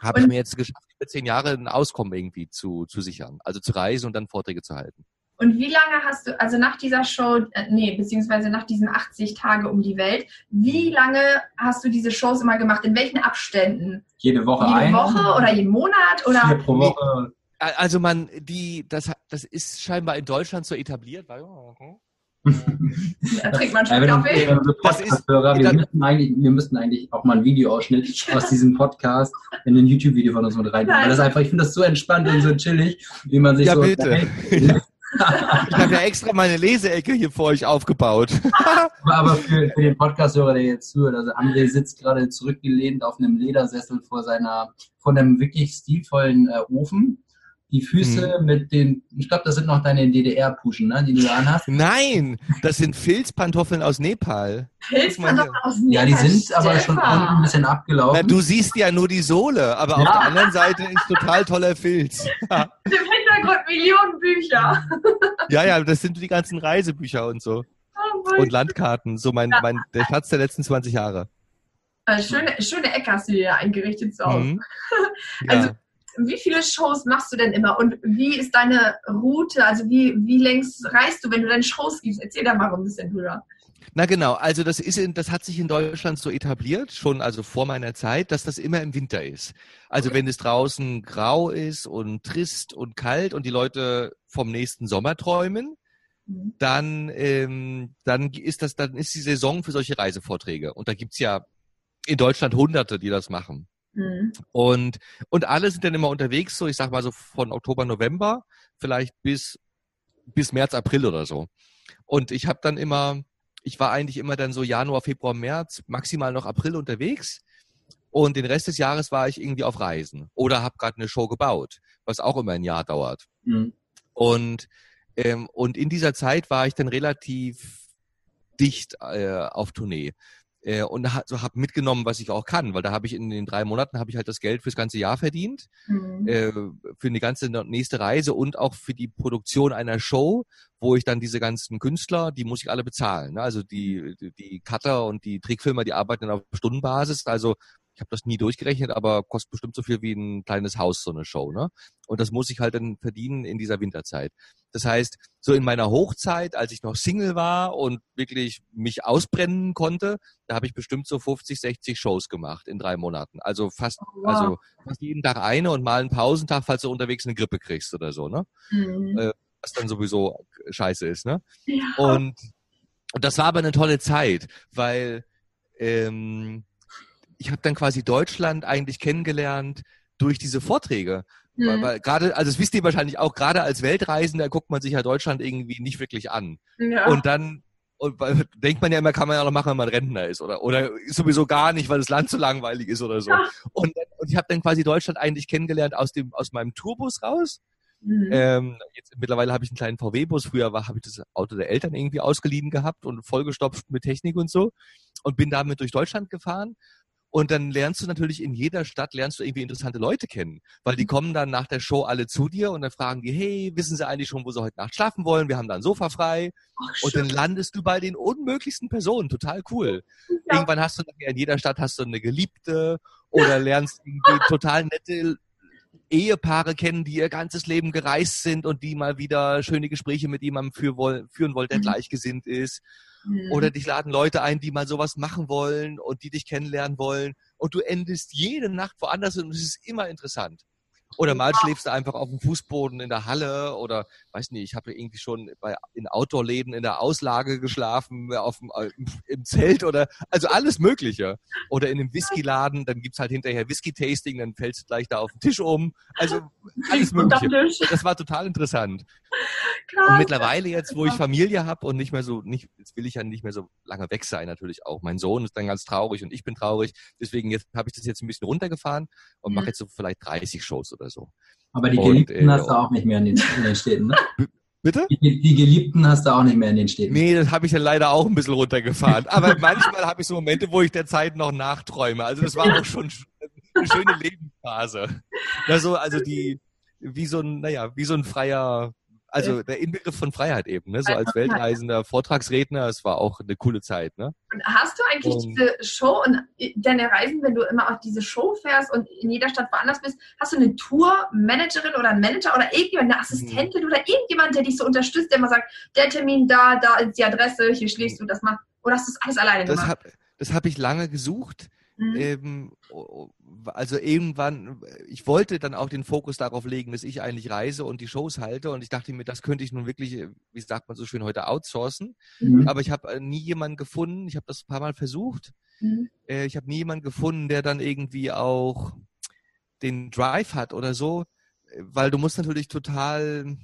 habe ich mir jetzt geschafft, über zehn Jahre ein Auskommen irgendwie zu, zu sichern. Also zu reisen und dann Vorträge zu halten. Und wie lange hast du, also nach dieser Show, äh, nee, beziehungsweise nach diesen 80 Tage um die Welt, wie lange hast du diese Shows immer gemacht? In welchen Abständen? Jede Woche Jede eine. Woche oder jeden Monat? Oder? Vier pro Woche. Also man, die, das, das ist scheinbar in Deutschland so etabliert, weil, hm? Da trinkt man schon ja, Kaffee. Wir, wir, wir, müssten eigentlich, wir müssten eigentlich auch mal ein Videoausschnitt aus diesem Podcast in ein YouTube-Video von uns mit reinnehmen. Weil das einfach, ich finde das so entspannt und so chillig, wie man sich ja, so. Bitte. ich habe ja extra meine Leseecke hier vor euch aufgebaut. Aber für, für den Podcast-Hörer, der jetzt zuhört, also André sitzt gerade zurückgelehnt auf einem Ledersessel vor seiner, vor einem wirklich stilvollen äh, Ofen die Füße hm. mit den, ich glaube, das sind noch deine DDR-Puschen, ne, die du da anhast. Nein, das sind Filzpantoffeln aus Nepal. Filzpantoffeln aus Nepal? Ja, die sind aber schon ein bisschen abgelaufen. Na, du siehst ja nur die Sohle, aber ja. auf der anderen Seite ist total toller Filz. Im Hintergrund Millionen Bücher. ja, ja, das sind die ganzen Reisebücher und so. Oh und Landkarten, so mein, mein, der Schatz der letzten 20 Jahre. Äh, schöne, schöne Ecke hast du hier eingerichtet zu Hause. Mhm. Also, ja wie viele Shows machst du denn immer und wie ist deine Route? Also wie, wie längst reist du, wenn du deine Shows gibst? Erzähl da mal ein bisschen drüber. Na genau, also das ist in, das hat sich in Deutschland so etabliert, schon also vor meiner Zeit, dass das immer im Winter ist. Also okay. wenn es draußen grau ist und trist und kalt und die Leute vom nächsten Sommer träumen, mhm. dann, ähm, dann ist das, dann ist die Saison für solche Reisevorträge. Und da gibt's ja in Deutschland Hunderte, die das machen. Mhm. Und, und alle sind dann immer unterwegs, so ich sag mal so von Oktober, November, vielleicht bis, bis März, April oder so. Und ich habe dann immer, ich war eigentlich immer dann so Januar, Februar, März, maximal noch April unterwegs. Und den Rest des Jahres war ich irgendwie auf Reisen oder habe gerade eine Show gebaut, was auch immer ein Jahr dauert. Mhm. Und, ähm, und in dieser Zeit war ich dann relativ dicht äh, auf Tournee äh, und so habe mitgenommen, was ich auch kann, weil da habe ich in den drei Monaten habe ich halt das Geld fürs ganze Jahr verdient, mhm. äh, für eine ganze nächste Reise und auch für die Produktion einer Show, wo ich dann diese ganzen Künstler, die muss ich alle bezahlen. Ne? Also die, die Cutter und die Trickfilmer, die arbeiten auf Stundenbasis, also ich habe das nie durchgerechnet, aber kostet bestimmt so viel wie ein kleines Haus, so eine Show. Ne? Und das muss ich halt dann verdienen in dieser Winterzeit. Das heißt, so in meiner Hochzeit, als ich noch Single war und wirklich mich ausbrennen konnte, da habe ich bestimmt so 50, 60 Shows gemacht in drei Monaten. Also fast, oh, wow. also fast jeden Tag eine und mal einen Pausentag, falls du unterwegs eine Grippe kriegst oder so, ne? Mhm. Äh, was dann sowieso scheiße ist, ne? Ja. Und, und das war aber eine tolle Zeit, weil ähm, ich habe dann quasi Deutschland eigentlich kennengelernt durch diese Vorträge. Mhm. Weil, weil gerade, also das wisst ihr wahrscheinlich auch, gerade als Weltreisender guckt man sich ja Deutschland irgendwie nicht wirklich an. Ja. Und dann und weil, denkt man ja immer, kann man ja noch machen, wenn man Rentner ist oder oder sowieso gar nicht, weil das Land zu langweilig ist oder so. Ja. Und, und ich habe dann quasi Deutschland eigentlich kennengelernt aus dem aus meinem Tourbus raus. Mhm. Ähm, jetzt mittlerweile habe ich einen kleinen VW-Bus. Früher habe ich das Auto der Eltern irgendwie ausgeliehen gehabt und vollgestopft mit Technik und so und bin damit durch Deutschland gefahren und dann lernst du natürlich in jeder Stadt, lernst du irgendwie interessante Leute kennen. Weil die mhm. kommen dann nach der Show alle zu dir und dann fragen die, hey, wissen sie eigentlich schon, wo sie heute Nacht schlafen wollen? Wir haben da ein Sofa frei. Ach, und dann landest du bei den unmöglichsten Personen. Total cool. Ja. Irgendwann hast du in jeder Stadt hast du eine Geliebte oder lernst irgendwie total nette Ehepaare kennen, die ihr ganzes Leben gereist sind und die mal wieder schöne Gespräche mit jemandem führen wollen, der mhm. gleichgesinnt ist. Mhm. Oder dich laden Leute ein, die mal sowas machen wollen und die dich kennenlernen wollen. Und du endest jede Nacht woanders und es ist immer interessant. Oder mal schläfst du einfach auf dem Fußboden in der Halle oder weiß nicht, ich habe irgendwie schon bei in Outdoor-Läden in der Auslage geschlafen, auf dem, äh, im Zelt oder also alles Mögliche. Oder in einem Whisky-Laden, dann gibt's halt hinterher Whisky-Tasting, dann fällst du gleich da auf den Tisch um. Also alles Mögliche. Das war total interessant. Krass. Und mittlerweile jetzt, wo ich Familie habe und nicht mehr so, nicht, jetzt will ich ja nicht mehr so lange weg sein, natürlich auch. Mein Sohn ist dann ganz traurig und ich bin traurig. Deswegen jetzt habe ich das jetzt ein bisschen runtergefahren und mhm. mache jetzt so vielleicht 30 Shows oder so. Aber die Geliebten und, äh, hast du auch nicht mehr in den, in den Städten, ne? Bitte? Die, die, Geliebten hast du auch nicht mehr in den Städten. Nee, das habe ich ja leider auch ein bisschen runtergefahren. Aber manchmal habe ich so Momente, wo ich der Zeit noch nachträume. Also das war auch schon eine schöne Lebensphase. Also, also die, wie so ein, naja, wie so ein freier also der Inbegriff von Freiheit eben, ne? so als Weltreisender, Vortragsredner, es war auch eine coole Zeit. Ne? Und hast du eigentlich und, diese Show und deine Reisen, wenn du immer auf diese Show fährst und in jeder Stadt woanders bist, hast du eine Tourmanagerin oder einen Manager oder irgendjemand, eine Assistentin mhm. oder irgendjemand, der dich so unterstützt, der immer sagt, der Termin da, da ist die Adresse, hier schläfst du das mal. Oder hast du das alles alleine das gemacht? Hab, das habe ich lange gesucht. Mhm. Ähm, also irgendwann, ich wollte dann auch den Fokus darauf legen, dass ich eigentlich reise und die Shows halte und ich dachte mir, das könnte ich nun wirklich, wie sagt man so schön heute, outsourcen. Mhm. Aber ich habe äh, nie jemanden gefunden, ich habe das ein paar Mal versucht. Mhm. Äh, ich habe nie jemanden gefunden, der dann irgendwie auch den Drive hat oder so, weil du musst natürlich total,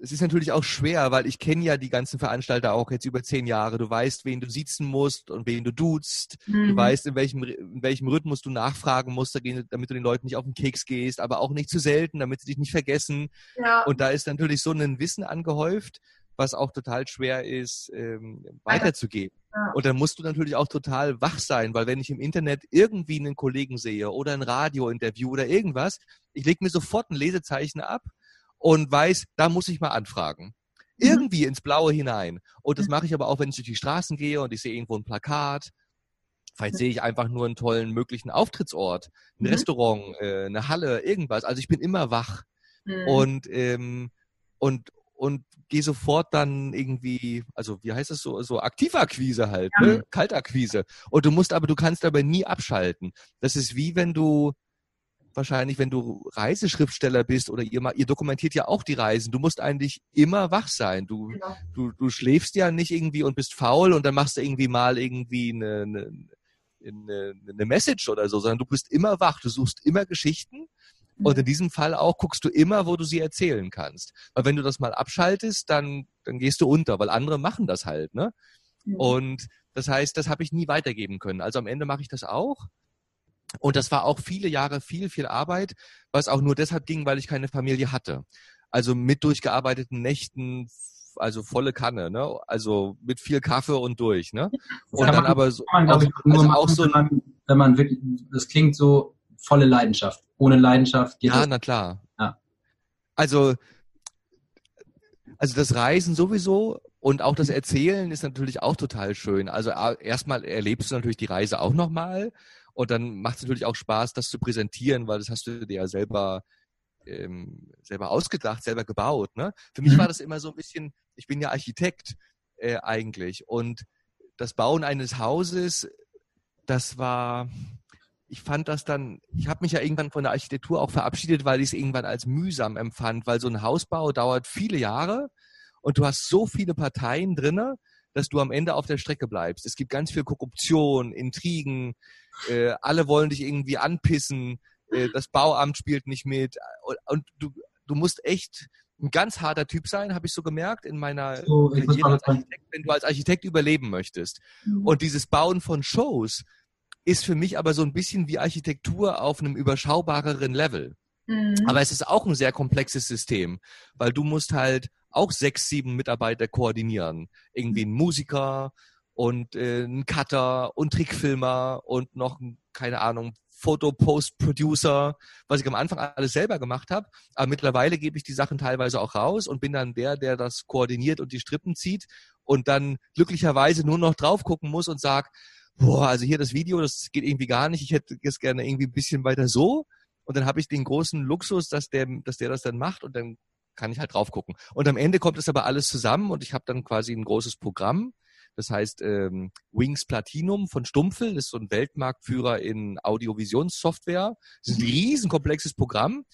es ist natürlich auch schwer, weil ich kenne ja die ganzen Veranstalter auch jetzt über zehn Jahre. Du weißt, wen du sitzen musst und wen du duzt. Mhm. Du weißt, in welchem, in welchem Rhythmus du nachfragen musst, damit du den Leuten nicht auf den Keks gehst, aber auch nicht zu selten, damit sie dich nicht vergessen. Ja. Und da ist natürlich so ein Wissen angehäuft, was auch total schwer ist, ähm, weiterzugeben. Ja. Und dann musst du natürlich auch total wach sein, weil wenn ich im Internet irgendwie einen Kollegen sehe oder ein Radiointerview oder irgendwas, ich lege mir sofort ein Lesezeichen ab und weiß, da muss ich mal anfragen. Mhm. Irgendwie ins Blaue hinein. Und das mache ich aber auch, wenn ich durch die Straßen gehe und ich sehe irgendwo ein Plakat. Vielleicht sehe ich einfach nur einen tollen möglichen Auftrittsort, ein mhm. Restaurant, äh, eine Halle, irgendwas. Also ich bin immer wach. Mhm. Und, ähm, und, und gehe sofort dann irgendwie, also wie heißt das so, so Aktivakquise halt, ja. ne? Kaltakquise. Und du musst aber, du kannst aber nie abschalten. Das ist wie wenn du, wahrscheinlich, wenn du Reiseschriftsteller bist oder ihr, ihr dokumentiert ja auch die Reisen. Du musst eigentlich immer wach sein. Du, genau. du, du schläfst ja nicht irgendwie und bist faul und dann machst du irgendwie mal irgendwie eine, eine, eine, eine Message oder so, sondern du bist immer wach. Du suchst immer Geschichten. Und in mhm. diesem Fall auch guckst du immer, wo du sie erzählen kannst. Weil wenn du das mal abschaltest, dann, dann gehst du unter, weil andere machen das halt, ne? Mhm. Und das heißt, das habe ich nie weitergeben können. Also am Ende mache ich das auch. Und das war auch viele Jahre viel, viel Arbeit, was auch nur deshalb ging, weil ich keine Familie hatte. Also mit durchgearbeiteten Nächten, also volle Kanne, ne? Also mit viel Kaffee und durch, ne? Und dann aber so, man, also, also machen, auch so wenn man, wenn man wirklich, das klingt so volle Leidenschaft. Ohne Leidenschaft geht Ja, das. na klar. Ja. Also also das Reisen sowieso und auch das Erzählen ist natürlich auch total schön. Also erstmal erlebst du natürlich die Reise auch nochmal und dann macht es natürlich auch Spaß, das zu präsentieren, weil das hast du dir ja selber ähm, selber ausgedacht, selber gebaut. Ne? Für mich mhm. war das immer so ein bisschen, ich bin ja Architekt äh, eigentlich und das Bauen eines Hauses, das war, ich fand das dann, ich habe mich ja irgendwann von der Architektur auch verabschiedet, weil ich es irgendwann als mühsam empfand, weil so ein Hausbau dauert viele Jahre und du hast so viele Parteien drinne, dass du am Ende auf der Strecke bleibst. Es gibt ganz viel Korruption, Intrigen, äh, alle wollen dich irgendwie anpissen, äh, das Bauamt spielt nicht mit und, und, du, du musst echt ein ganz harter Typ sein, habe ich so gemerkt in meiner so, als Architekt, wenn du als Architekt überleben möchtest. Mhm. Und dieses Bauen von Shows ist für mich aber so ein bisschen wie Architektur auf einem überschaubareren Level. Mhm. Aber es ist auch ein sehr komplexes System, weil du musst halt auch sechs, sieben Mitarbeiter koordinieren. Irgendwie ein Musiker und äh, ein Cutter und Trickfilmer und noch, keine Ahnung, Foto-Post-Producer, was ich am Anfang alles selber gemacht habe. Aber mittlerweile gebe ich die Sachen teilweise auch raus und bin dann der, der das koordiniert und die Strippen zieht und dann glücklicherweise nur noch drauf gucken muss und sagt, boah, also hier das Video, das geht irgendwie gar nicht. Ich hätte es gerne irgendwie ein bisschen weiter so. Und dann habe ich den großen Luxus, dass der, dass der das dann macht und dann kann ich halt drauf gucken. Und am Ende kommt es aber alles zusammen und ich habe dann quasi ein großes Programm. Das heißt ähm, Wings Platinum von Stumpfel, das ist so ein Weltmarktführer in Audiovisionssoftware. Das ist ein riesen komplexes Programm.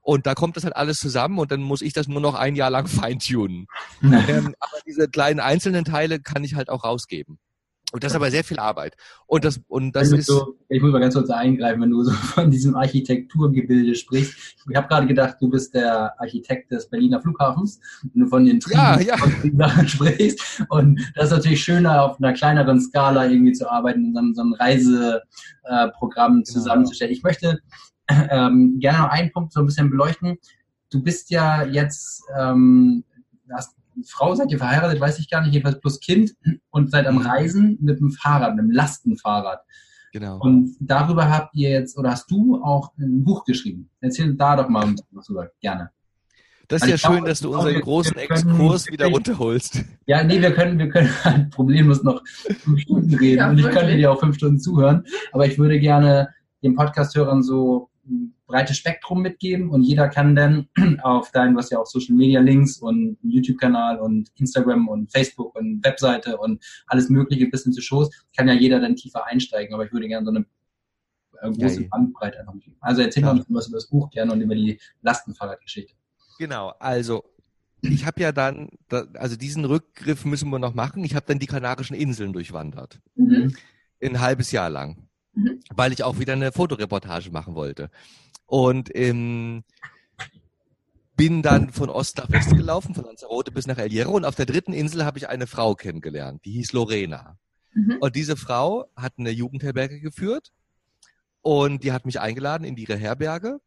Und da kommt das halt alles zusammen und dann muss ich das nur noch ein Jahr lang feintunen. ähm, aber diese kleinen einzelnen Teile kann ich halt auch rausgeben. Und das ist aber sehr viel Arbeit. Und das, und das ist. So, ich muss mal ganz kurz eingreifen, wenn du so von diesem Architekturgebilde sprichst. Ich habe gerade gedacht, du bist der Architekt des Berliner Flughafens und du von den Trieben ja, ja. Sprichst. Und das ist natürlich schöner, auf einer kleineren Skala irgendwie zu arbeiten und dann so ein Reiseprogramm genau. zusammenzustellen. Ich möchte ähm, gerne noch einen Punkt so ein bisschen beleuchten. Du bist ja jetzt, ähm, hast Frau seid ihr verheiratet, weiß ich gar nicht, jedenfalls plus Kind und seid am mhm. Reisen mit dem Fahrrad, mit dem Lastenfahrrad. Genau. Und darüber habt ihr jetzt, oder hast du auch ein Buch geschrieben? Erzähl da doch mal was drüber, gerne. Das ist also ja schön, dass du unseren großen Exkurs wieder runterholst. Ja, nee, wir können, wir können halt problemlos noch fünf Stunden reden ja, und ich könnte dir auch fünf Stunden zuhören, aber ich würde gerne den Podcast-Hörern so breites Spektrum mitgeben und jeder kann dann auf dein, was ja auch Social Media Links und YouTube-Kanal und Instagram und Facebook und Webseite und alles Mögliche bis hin zu Shows, kann ja jeder dann tiefer einsteigen, aber ich würde gerne so eine äh, große ja, Bandbreite einfach mitgeben. Also erzähl ja. mal was über das Buch gerne und über die Lastenfahrradgeschichte. Genau, also ich habe ja dann, also diesen Rückgriff müssen wir noch machen. Ich habe dann die Kanarischen Inseln durchwandert. Mhm. Ein halbes Jahr lang. Mhm. Weil ich auch wieder eine Fotoreportage machen wollte. Und ähm, bin dann von Ost nach West gelaufen, von Lanzarote bis nach El Hierro und auf der dritten Insel habe ich eine Frau kennengelernt, die hieß Lorena. Mhm. Und diese Frau hat eine Jugendherberge geführt und die hat mich eingeladen in ihre Herberge,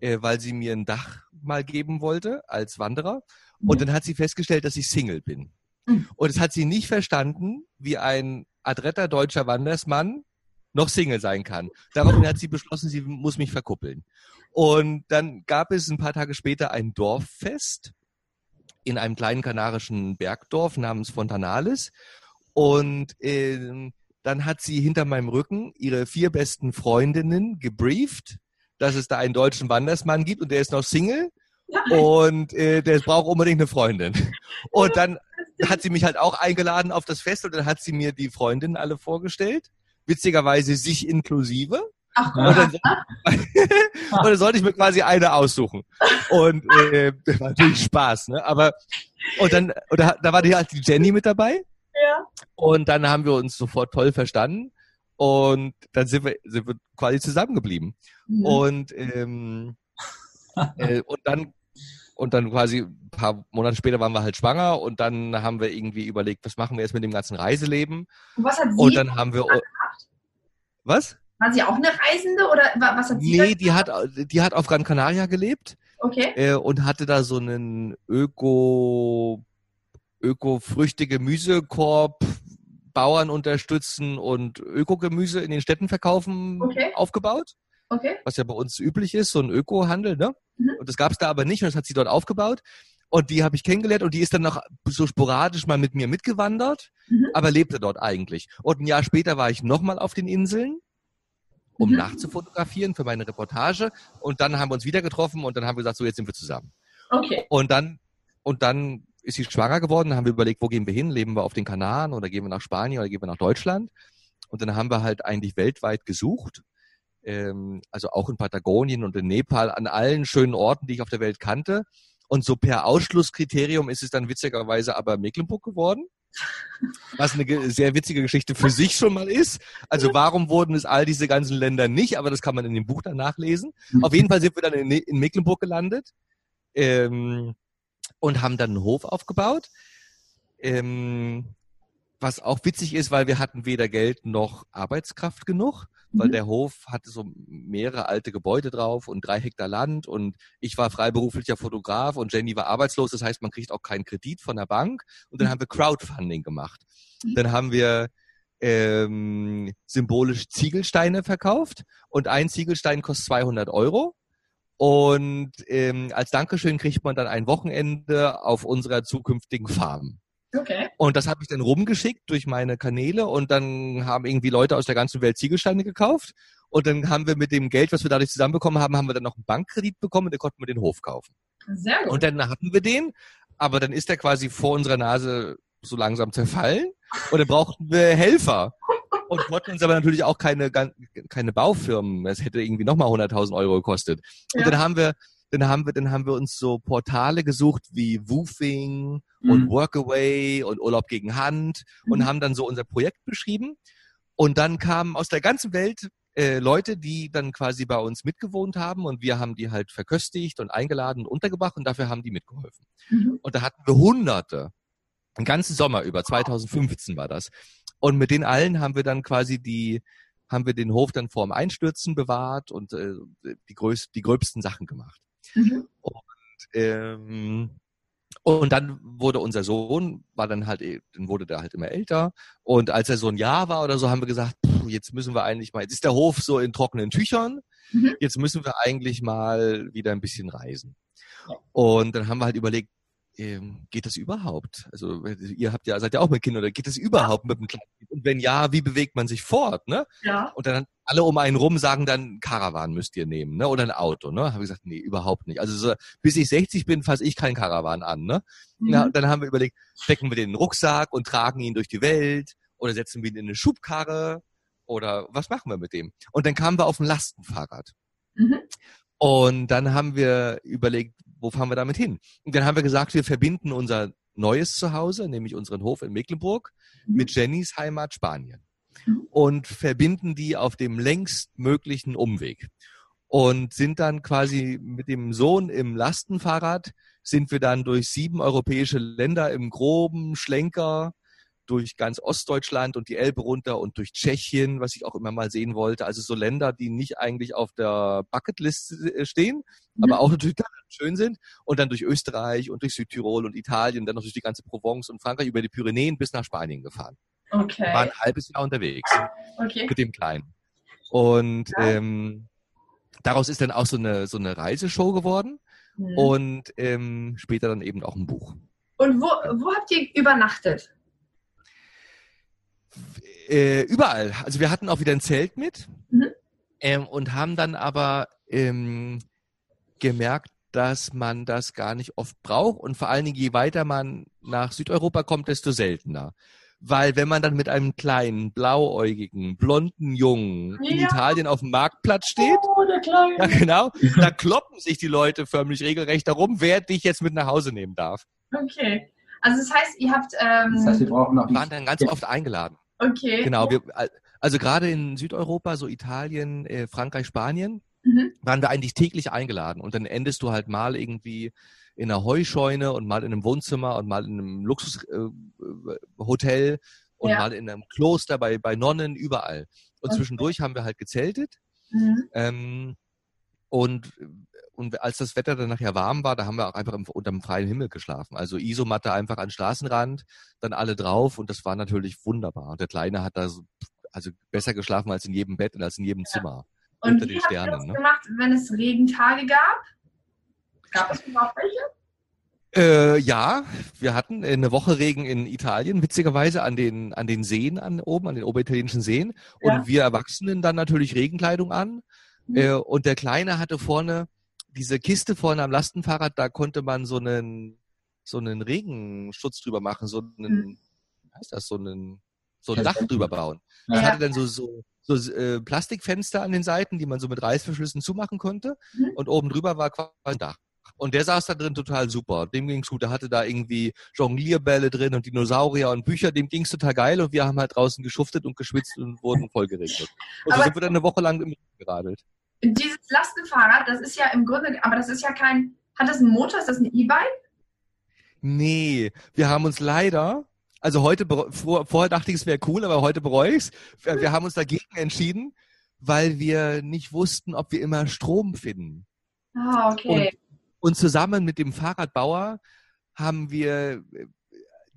äh, weil sie mir ein Dach mal geben wollte als Wanderer. Und dann hat sie festgestellt, dass ich Single bin. Mhm. Und es hat sie nicht verstanden, wie ein adretter deutscher Wandersmann noch Single sein kann. Daraufhin hat sie beschlossen, sie muss mich verkuppeln. Und dann gab es ein paar Tage später ein Dorffest in einem kleinen kanarischen Bergdorf namens Fontanales. Und äh, dann hat sie hinter meinem Rücken ihre vier besten Freundinnen gebrieft, dass es da einen deutschen Wandersmann gibt und der ist noch Single und äh, der braucht unbedingt eine Freundin. Und dann hat sie mich halt auch eingeladen auf das Fest und dann hat sie mir die Freundinnen alle vorgestellt. Witzigerweise sich inklusive. Ach, und, dann, und dann sollte ich mir quasi eine aussuchen. Und äh, das war natürlich Spaß, ne? Aber und dann, und da, da war die halt die Jenny mit dabei. Ja. Und dann haben wir uns sofort toll verstanden. Und dann sind wir, sind wir quasi zusammengeblieben. Mhm. Und, ähm, äh, und dann und dann quasi ein paar Monate später waren wir halt schwanger und dann haben wir irgendwie überlegt, was machen wir jetzt mit dem ganzen Reiseleben? Und was hat sie Und dann haben wir gemacht? Was? War sie auch eine Reisende oder was hat sie? Nee, die hat die hat auf Gran Canaria gelebt. Okay. Äh, und hatte da so einen Öko Öko-Früchte-Gemüsekorb Bauern unterstützen und Ökogemüse in den Städten verkaufen okay. aufgebaut. Okay. Was ja bei uns üblich ist, so ein Öko-Handel, ne? Mhm. Und das gab es da aber nicht und das hat sie dort aufgebaut. Und die habe ich kennengelernt und die ist dann noch so sporadisch mal mit mir mitgewandert, mhm. aber lebte dort eigentlich. Und ein Jahr später war ich nochmal auf den Inseln, um mhm. nachzufotografieren für meine Reportage. Und dann haben wir uns wieder getroffen und dann haben wir gesagt, so jetzt sind wir zusammen. Okay. Und dann, und dann ist sie schwanger geworden, dann haben wir überlegt, wo gehen wir hin? Leben wir auf den Kanaren oder gehen wir nach Spanien oder gehen wir nach Deutschland? Und dann haben wir halt eigentlich weltweit gesucht, ähm, also auch in Patagonien und in Nepal, an allen schönen Orten, die ich auf der Welt kannte. Und so per Ausschlusskriterium ist es dann witzigerweise aber Mecklenburg geworden. Was eine sehr witzige Geschichte für sich schon mal ist. Also warum wurden es all diese ganzen Länder nicht? Aber das kann man in dem Buch dann nachlesen. Mhm. Auf jeden Fall sind wir dann in, in Mecklenburg gelandet. Ähm, und haben dann einen Hof aufgebaut. Ähm, was auch witzig ist, weil wir hatten weder Geld noch Arbeitskraft genug, weil mhm. der Hof hatte so mehrere alte Gebäude drauf und drei Hektar Land und ich war freiberuflicher Fotograf und Jenny war arbeitslos, das heißt, man kriegt auch keinen Kredit von der Bank und dann mhm. haben wir Crowdfunding gemacht. Mhm. Dann haben wir ähm, symbolisch Ziegelsteine verkauft und ein Ziegelstein kostet 200 Euro und ähm, als Dankeschön kriegt man dann ein Wochenende auf unserer zukünftigen Farm. Okay. Und das habe ich dann rumgeschickt durch meine Kanäle und dann haben irgendwie Leute aus der ganzen Welt Ziegelsteine gekauft. Und dann haben wir mit dem Geld, was wir dadurch zusammenbekommen haben, haben wir dann noch einen Bankkredit bekommen und dann konnten wir den Hof kaufen. Sehr gut. Und dann hatten wir den, aber dann ist der quasi vor unserer Nase so langsam zerfallen und dann brauchten wir Helfer und konnten uns aber natürlich auch keine, keine Baufirmen. Es hätte irgendwie nochmal 100.000 Euro gekostet. Und ja. dann haben wir, dann haben wir, dann haben wir uns so Portale gesucht wie Woofing mhm. und Workaway und Urlaub gegen Hand und mhm. haben dann so unser Projekt beschrieben. Und dann kamen aus der ganzen Welt äh, Leute, die dann quasi bei uns mitgewohnt haben und wir haben die halt verköstigt und eingeladen und untergebracht und dafür haben die mitgeholfen. Mhm. Und da hatten wir Hunderte. Einen ganzen Sommer über, 2015 war das. Und mit den allen haben wir dann quasi die, haben wir den Hof dann vorm Einstürzen bewahrt und äh, die, größ die gröbsten Sachen gemacht. Mhm. Und, ähm, und dann wurde unser Sohn, war dann halt, dann wurde der halt immer älter. Und als er so ein Jahr war oder so, haben wir gesagt, pff, jetzt müssen wir eigentlich mal, jetzt ist der Hof so in trockenen Tüchern. Mhm. Jetzt müssen wir eigentlich mal wieder ein bisschen reisen. Und dann haben wir halt überlegt, ähm, geht das überhaupt? Also ihr habt ja, seid ja auch mit Kindern, oder geht das überhaupt mit dem kleinen Kind? Und wenn ja, wie bewegt man sich fort? Ne? Ja. Und dann alle um einen rum sagen dann, Karawan müsst ihr nehmen, ne? Oder ein Auto, ne? Habe ich gesagt, nee, überhaupt nicht. Also so, bis ich 60 bin, fasse ich kein Karawan an, ne? Mhm. Na, dann haben wir überlegt, stecken wir den in den Rucksack und tragen ihn durch die Welt oder setzen wir ihn in eine Schubkarre oder was machen wir mit dem? Und dann kamen wir auf ein Lastenfahrrad. Mhm. Und dann haben wir überlegt, wo fahren wir damit hin? Und dann haben wir gesagt, wir verbinden unser neues Zuhause, nämlich unseren Hof in Mecklenburg, mhm. mit Jennys Heimat Spanien mhm. und verbinden die auf dem längst möglichen Umweg. und sind dann quasi mit dem Sohn im Lastenfahrrad, sind wir dann durch sieben europäische Länder im groben Schlenker durch ganz Ostdeutschland und die Elbe runter und durch Tschechien, was ich auch immer mal sehen wollte. Also so Länder, die nicht eigentlich auf der Bucketlist äh, stehen, mhm. aber auch natürlich schön sind. Und dann durch Österreich und durch Südtirol und Italien, dann noch durch die ganze Provence und Frankreich über die Pyrenäen bis nach Spanien gefahren. Okay. War ein halbes Jahr unterwegs okay. mit dem Kleinen. Und ähm, daraus ist dann auch so eine, so eine Reiseshow geworden mhm. und ähm, später dann eben auch ein Buch. Und wo, wo habt ihr übernachtet? Äh, überall. Also wir hatten auch wieder ein Zelt mit mhm. ähm, und haben dann aber ähm, gemerkt, dass man das gar nicht oft braucht und vor allen Dingen, je weiter man nach Südeuropa kommt, desto seltener. Weil wenn man dann mit einem kleinen, blauäugigen, blonden Jungen ja. in Italien auf dem Marktplatz steht, oh, der Kleine. Ja, genau, da kloppen sich die Leute förmlich regelrecht darum, wer dich jetzt mit nach Hause nehmen darf. Okay. Also das heißt, ihr habt... Ähm, das heißt, wir brauchen noch... waren dann ganz oft eingeladen. Okay. Genau, wir, also gerade in Südeuropa, so Italien, äh, Frankreich, Spanien, mhm. waren wir eigentlich täglich eingeladen. Und dann endest du halt mal irgendwie in einer Heuscheune und mal in einem Wohnzimmer und mal in einem Luxushotel äh, und ja. mal in einem Kloster bei, bei Nonnen, überall. Und okay. zwischendurch haben wir halt gezeltet. Mhm. Ähm, und und als das Wetter dann nachher warm war, da haben wir auch einfach im, unter dem freien Himmel geschlafen. Also Isomatte einfach an Straßenrand, dann alle drauf und das war natürlich wunderbar. Und der Kleine hat da so, also besser geschlafen als in jedem Bett und als in jedem Zimmer. Und unter wie den Sternen. Habt ihr das ne? gemacht, wenn es Regentage gab? Gab es überhaupt welche? Äh, ja, wir hatten eine Woche Regen in Italien, witzigerweise an den, an den Seen an oben, an den oberitalienischen Seen. Und ja. wir Erwachsenen dann natürlich Regenkleidung an. Mhm. Äh, und der Kleine hatte vorne diese Kiste vorne am Lastenfahrrad, da konnte man so einen, so einen Regenschutz drüber machen, so einen, mhm. heißt das, so einen, so ein Dach drüber bauen. Das ja. hatte dann so, so, so äh, Plastikfenster an den Seiten, die man so mit Reißverschlüssen zumachen konnte. Mhm. Und oben drüber war quasi ein Dach. Und der saß da drin total super. Dem ging's gut. Der hatte da irgendwie Jonglierbälle drin und Dinosaurier und Bücher. Dem ging's total geil. Und wir haben halt draußen geschuftet und geschwitzt und wurden voll geregnet. Und so sind wir dann eine Woche lang im geradelt dieses Lastenfahrrad, das ist ja im Grunde, aber das ist ja kein, hat das einen Motor? Ist das ein E-Bike? Nee, wir haben uns leider, also heute, vor, vorher dachte ich, es wäre cool, aber heute bereue ich es. Wir, wir haben uns dagegen entschieden, weil wir nicht wussten, ob wir immer Strom finden. Ah, okay. Und, und, zusammen mit dem Fahrradbauer haben wir,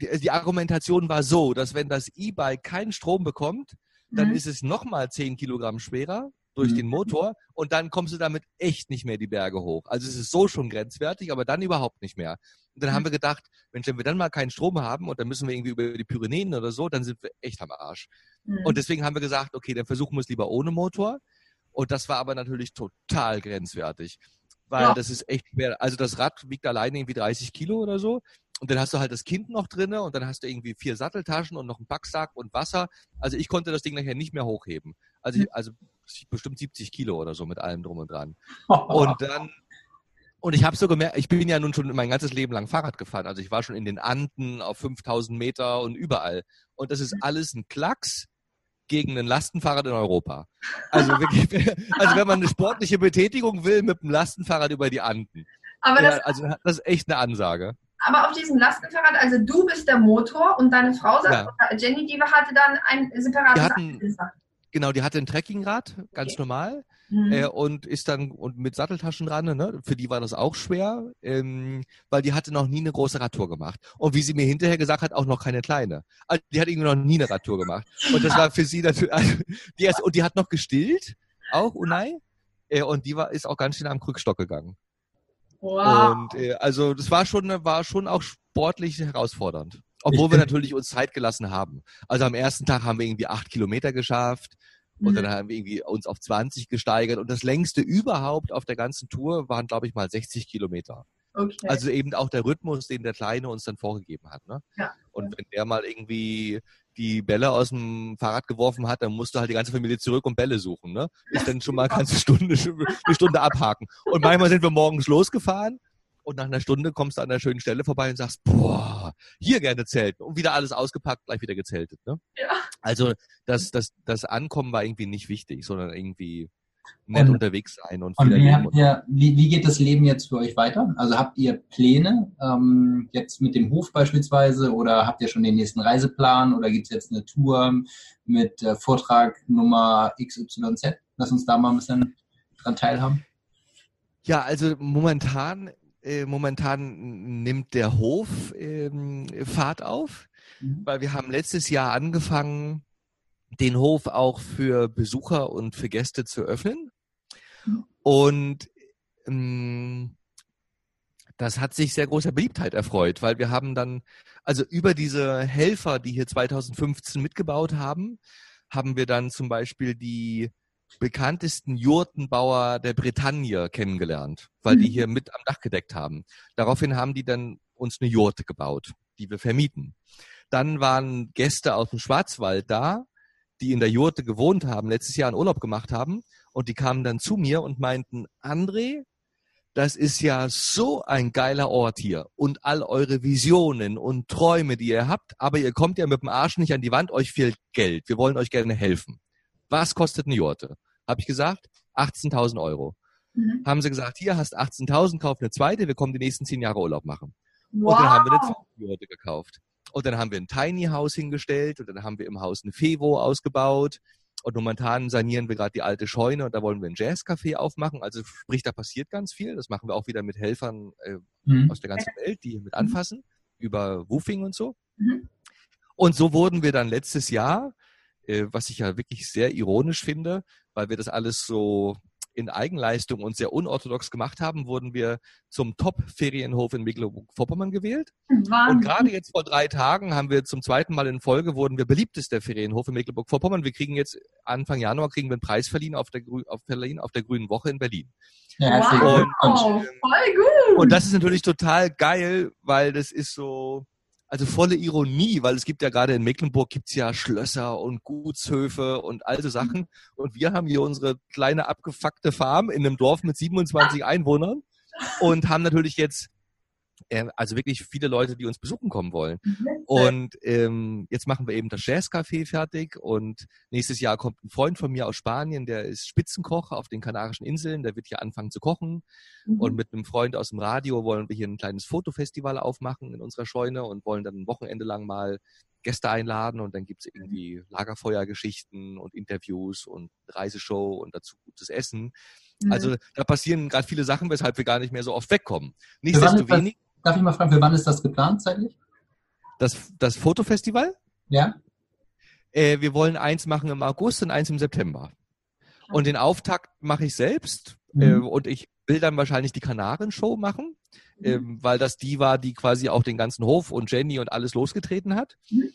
die, die Argumentation war so, dass wenn das E-Bike keinen Strom bekommt, dann mhm. ist es nochmal 10 Kilogramm schwerer durch mhm. den Motor und dann kommst du damit echt nicht mehr die Berge hoch. Also es ist so schon grenzwertig, aber dann überhaupt nicht mehr. Und dann mhm. haben wir gedacht, Mensch, wenn wir dann mal keinen Strom haben und dann müssen wir irgendwie über die Pyrenäen oder so, dann sind wir echt am Arsch. Mhm. Und deswegen haben wir gesagt, okay, dann versuchen wir es lieber ohne Motor. Und das war aber natürlich total grenzwertig. Weil ja. das ist echt schwer. Also das Rad wiegt alleine irgendwie 30 Kilo oder so. Und dann hast du halt das Kind noch drinne und dann hast du irgendwie vier Satteltaschen und noch einen Packsack und Wasser. Also ich konnte das Ding nachher nicht mehr hochheben. Also, ich, also bestimmt 70 Kilo oder so mit allem drum und dran. Und dann, und ich habe so gemerkt, ich bin ja nun schon mein ganzes Leben lang Fahrrad gefahren. Also ich war schon in den Anden auf 5000 Meter und überall. Und das ist alles ein Klacks gegen ein Lastenfahrrad in Europa. Also, wirklich, also wenn man eine sportliche Betätigung will mit einem Lastenfahrrad über die Anden. Aber das, ja, also das ist echt eine Ansage. Aber auf diesem Lastenfahrrad, also du bist der Motor und deine Frau sagt, ja. Jenny, die hatte dann ein separates. Genau, die hatte ein Trekkingrad, ganz okay. normal. Mhm. Äh, und ist dann und mit Satteltaschen dran, ne? für die war das auch schwer, ähm, weil die hatte noch nie eine große Radtour gemacht. Und wie sie mir hinterher gesagt hat, auch noch keine kleine. Also die hat irgendwie noch nie eine Radtour gemacht. Und das war für sie natürlich, also, die erst, und die hat noch gestillt, auch Unai. Äh, und die war, ist auch ganz schön am Krückstock gegangen. Wow. Und äh, also das war schon, war schon auch sportlich herausfordernd. Obwohl wir natürlich uns Zeit gelassen haben. Also am ersten Tag haben wir irgendwie acht Kilometer geschafft. Und mhm. dann haben wir irgendwie uns auf 20 gesteigert. Und das längste überhaupt auf der ganzen Tour waren, glaube ich, mal 60 Kilometer. Okay. Also eben auch der Rhythmus, den der Kleine uns dann vorgegeben hat. Ne? Ja. Und wenn der mal irgendwie die Bälle aus dem Fahrrad geworfen hat, dann musst du halt die ganze Familie zurück und Bälle suchen. Ne? Ist dann schon mal eine ganze Stunde, eine Stunde abhaken. Und manchmal sind wir morgens losgefahren und nach einer Stunde kommst du an einer schönen Stelle vorbei und sagst, boah, hier gerne zelten. Und wieder alles ausgepackt, gleich wieder gezeltet. Ne? Ja. Also das, das, das Ankommen war irgendwie nicht wichtig, sondern irgendwie nett und, unterwegs sein und, und wie, habt ihr, wie, wie geht das Leben jetzt für euch weiter? Also habt ihr Pläne ähm, jetzt mit dem Hof beispielsweise oder habt ihr schon den nächsten Reiseplan oder gibt es jetzt eine Tour mit äh, Vortrag Nummer XYZ? Lass uns da mal ein bisschen dran teilhaben. Ja, also momentan, äh, momentan nimmt der Hof ähm, Fahrt auf, mhm. weil wir haben letztes Jahr angefangen, den Hof auch für Besucher und für Gäste zu öffnen. Und ähm, das hat sich sehr großer Beliebtheit erfreut, weil wir haben dann, also über diese Helfer, die hier 2015 mitgebaut haben, haben wir dann zum Beispiel die bekanntesten Jurtenbauer der Bretagne kennengelernt, weil die mhm. hier mit am Dach gedeckt haben. Daraufhin haben die dann uns eine Jurte gebaut, die wir vermieten. Dann waren Gäste aus dem Schwarzwald da, die in der Jurte gewohnt haben, letztes Jahr einen Urlaub gemacht haben und die kamen dann zu mir und meinten, André, das ist ja so ein geiler Ort hier und all eure Visionen und Träume, die ihr habt, aber ihr kommt ja mit dem Arsch nicht an die Wand, euch fehlt Geld. Wir wollen euch gerne helfen. Was kostet eine Jurte? Habe ich gesagt, 18.000 Euro. Mhm. Haben sie gesagt, hier hast 18.000, kauf eine zweite, wir kommen die nächsten zehn Jahre Urlaub machen. Wow. Und dann haben wir eine zweite Jurte gekauft. Und dann haben wir ein Tiny House hingestellt und dann haben wir im Haus eine Fevo ausgebaut. Und momentan sanieren wir gerade die alte Scheune und da wollen wir ein Jazzcafé aufmachen. Also sprich, da passiert ganz viel. Das machen wir auch wieder mit Helfern äh, mhm. aus der ganzen Welt, die mit anfassen, über Woofing und so. Mhm. Und so wurden wir dann letztes Jahr, äh, was ich ja wirklich sehr ironisch finde, weil wir das alles so in Eigenleistung und sehr unorthodox gemacht haben, wurden wir zum Top-Ferienhof in Mecklenburg-Vorpommern gewählt. Wahnsinn. Und gerade jetzt vor drei Tagen haben wir zum zweiten Mal in Folge, wurden wir beliebtester Ferienhof in Mecklenburg-Vorpommern. Wir kriegen jetzt Anfang Januar kriegen wir einen Preis verliehen auf der, auf, verliehen auf der Grünen Woche in Berlin. Ja, wow, und, und, voll gut. Und das ist natürlich total geil, weil das ist so, also volle Ironie, weil es gibt ja gerade in Mecklenburg gibt's ja Schlösser und Gutshöfe und so Sachen. Und wir haben hier unsere kleine abgefuckte Farm in einem Dorf mit 27 Einwohnern und haben natürlich jetzt äh, also wirklich viele Leute, die uns besuchen kommen wollen. Und ähm, jetzt machen wir eben das Jazzcafé fertig und nächstes Jahr kommt ein Freund von mir aus Spanien, der ist Spitzenkoch auf den Kanarischen Inseln, der wird hier anfangen zu kochen. Mhm. Und mit einem Freund aus dem Radio wollen wir hier ein kleines Fotofestival aufmachen in unserer Scheune und wollen dann ein Wochenende lang mal Gäste einladen und dann gibt's irgendwie Lagerfeuergeschichten und Interviews und Reiseshow und dazu gutes Essen. Mhm. Also da passieren gerade viele Sachen, weshalb wir gar nicht mehr so oft wegkommen. Nichtsdestoweniger. Darf ich mal fragen, für wann ist das geplant zeitlich? Das, das Fotofestival? Ja. Äh, wir wollen eins machen im August und eins im September. Und den Auftakt mache ich selbst. Mhm. Äh, und ich will dann wahrscheinlich die Kanarenshow machen, mhm. äh, weil das die war, die quasi auch den ganzen Hof und Jenny und alles losgetreten hat. Mhm.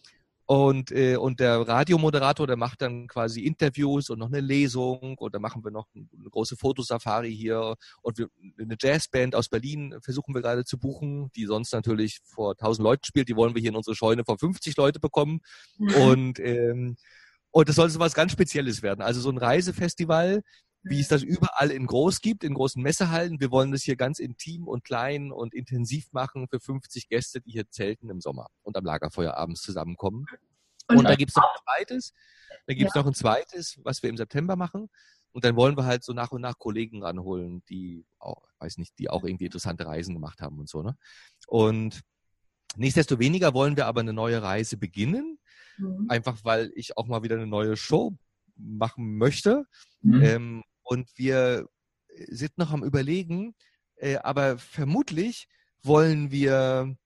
Und, äh, und der Radiomoderator, der macht dann quasi Interviews und noch eine Lesung und dann machen wir noch eine große Fotosafari hier und wir, eine Jazzband aus Berlin versuchen wir gerade zu buchen, die sonst natürlich vor 1000 Leuten spielt, die wollen wir hier in unsere Scheune vor 50 Leute bekommen mhm. und ähm, und das soll so was ganz Spezielles werden. Also so ein Reisefestival, wie es das überall in groß gibt, in großen Messehallen. Wir wollen das hier ganz intim und klein und intensiv machen für 50 Gäste, die hier zelten im Sommer und am Lagerfeuer abends zusammenkommen. Und, und da gibt es noch ein zweites, da gibt es ja. noch ein zweites, was wir im September machen. Und dann wollen wir halt so nach und nach Kollegen ranholen, die auch, weiß nicht, die auch irgendwie interessante Reisen gemacht haben und so, ne? Und nichtsdestoweniger wollen wir aber eine neue Reise beginnen. Mhm. Einfach weil ich auch mal wieder eine neue Show machen möchte. Mhm. Ähm, und wir sind noch am Überlegen, äh, aber vermutlich wollen wir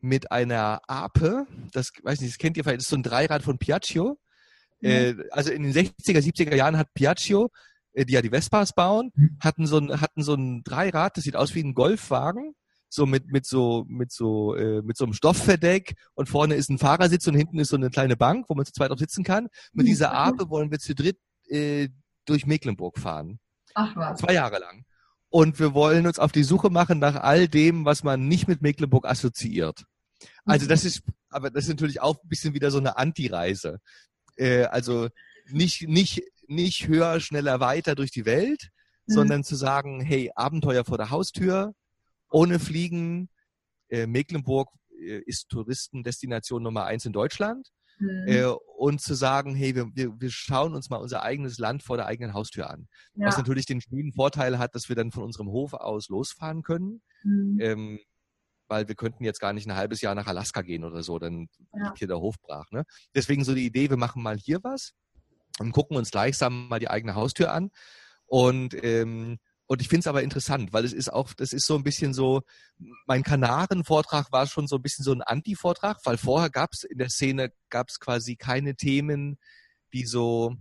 mit einer Ape, das weiß nicht, das kennt ihr vielleicht, das ist so ein Dreirad von Piaggio. Mhm. Äh, also in den 60er, 70er Jahren hat Piaggio, äh, die ja die Vespas bauen, mhm. hatten so ein, hatten so ein Dreirad, das sieht aus wie ein Golfwagen so mit mit so mit so äh, mit so einem Stoffverdeck und vorne ist ein Fahrersitz und hinten ist so eine kleine Bank, wo man zu zweit auch sitzen kann. Mit mhm. dieser Ape wollen wir zu dritt äh, durch Mecklenburg fahren. Ach was. Zwei Jahre lang. Und wir wollen uns auf die Suche machen nach all dem, was man nicht mit Mecklenburg assoziiert. Also mhm. das ist, aber das ist natürlich auch ein bisschen wieder so eine Anti-Reise. Äh, also nicht, nicht, nicht höher, schneller, weiter durch die Welt, mhm. sondern zu sagen, hey, Abenteuer vor der Haustür, ohne Fliegen. Äh, Mecklenburg äh, ist Touristendestination Nummer eins in Deutschland. Mhm. äh, und zu sagen, hey, wir, wir, schauen uns mal unser eigenes Land vor der eigenen Haustür an. Ja. Was natürlich den schönen Vorteil hat, dass wir dann von unserem Hof aus losfahren können. Mhm. Ähm, weil wir könnten jetzt gar nicht ein halbes Jahr nach Alaska gehen oder so, dann ja. liegt hier der Hof brach. Ne? Deswegen so die Idee, wir machen mal hier was und gucken uns gleichsam mal die eigene Haustür an. Und ähm, und ich finde es aber interessant, weil es ist auch, das ist so ein bisschen so, mein Kanaren-Vortrag war schon so ein bisschen so ein Anti-Vortrag, weil vorher gab es in der Szene, gab es quasi keine Themen, die so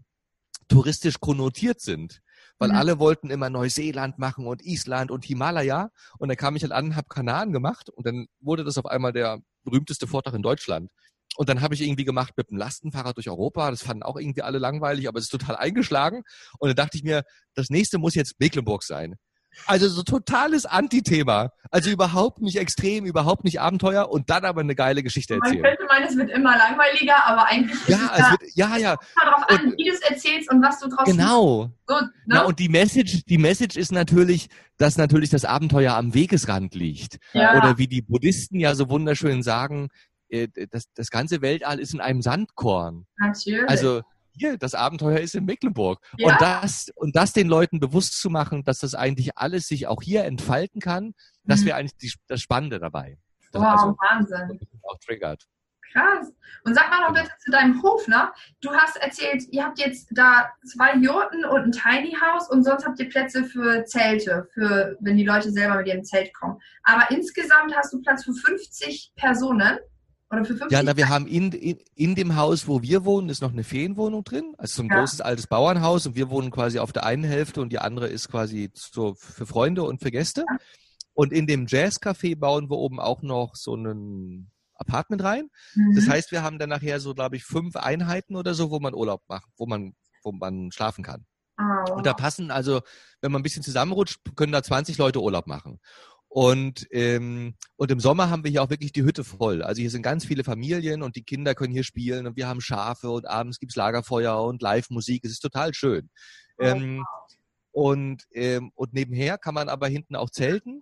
touristisch konnotiert sind. Weil mhm. alle wollten immer Neuseeland machen und Island und Himalaya. Und dann kam ich halt an, habe Kanaren gemacht und dann wurde das auf einmal der berühmteste Vortrag in Deutschland. Und dann habe ich irgendwie gemacht mit dem Lastenfahrrad durch Europa. Das fanden auch irgendwie alle langweilig, aber es ist total eingeschlagen. Und dann dachte ich mir, das nächste muss jetzt Mecklenburg sein. Also so totales Antithema. Also überhaupt nicht extrem, überhaupt nicht Abenteuer und dann aber eine geile Geschichte erzählen. Man könnte meinen, es wird immer langweiliger, aber eigentlich ja, ist es, es wird, ja, ja. darauf an, wie du es erzählst und was du draus Genau. So, ne? Ja, und die Message, die Message ist natürlich, dass natürlich das Abenteuer am Wegesrand liegt. Ja. Oder wie die Buddhisten ja so wunderschön sagen, das, das ganze Weltall ist in einem Sandkorn. Natürlich. Also hier, das Abenteuer ist in Mecklenburg. Ja. Und, das, und das den Leuten bewusst zu machen, dass das eigentlich alles sich auch hier entfalten kann, das mhm. wäre eigentlich die, das Spannende dabei. Das wow, also, Wahnsinn. Auch triggert. Krass. Und sag mal noch bitte zu deinem Hof, ne? Du hast erzählt, ihr habt jetzt da zwei Jurten und ein Tiny House und sonst habt ihr Plätze für Zelte, für wenn die Leute selber mit ihrem Zelt kommen. Aber insgesamt hast du Platz für 50 Personen. Oder für 50 Ja, na, wir haben in, in, in dem Haus, wo wir wohnen, ist noch eine Ferienwohnung drin. Also so ein ja. großes altes Bauernhaus und wir wohnen quasi auf der einen Hälfte und die andere ist quasi so für Freunde und für Gäste. Ja. Und in dem Jazzcafé bauen wir oben auch noch so ein Apartment rein. Mhm. Das heißt, wir haben dann nachher so, glaube ich, fünf Einheiten oder so, wo man Urlaub macht, wo man, wo man schlafen kann. Oh. Und da passen also, wenn man ein bisschen zusammenrutscht, können da 20 Leute Urlaub machen. Und, ähm, und im Sommer haben wir hier auch wirklich die Hütte voll. Also hier sind ganz viele Familien und die Kinder können hier spielen und wir haben Schafe und abends gibt's Lagerfeuer und Live-Musik. Es ist total schön. Oh, ähm, und, ähm, und nebenher kann man aber hinten auch zelten.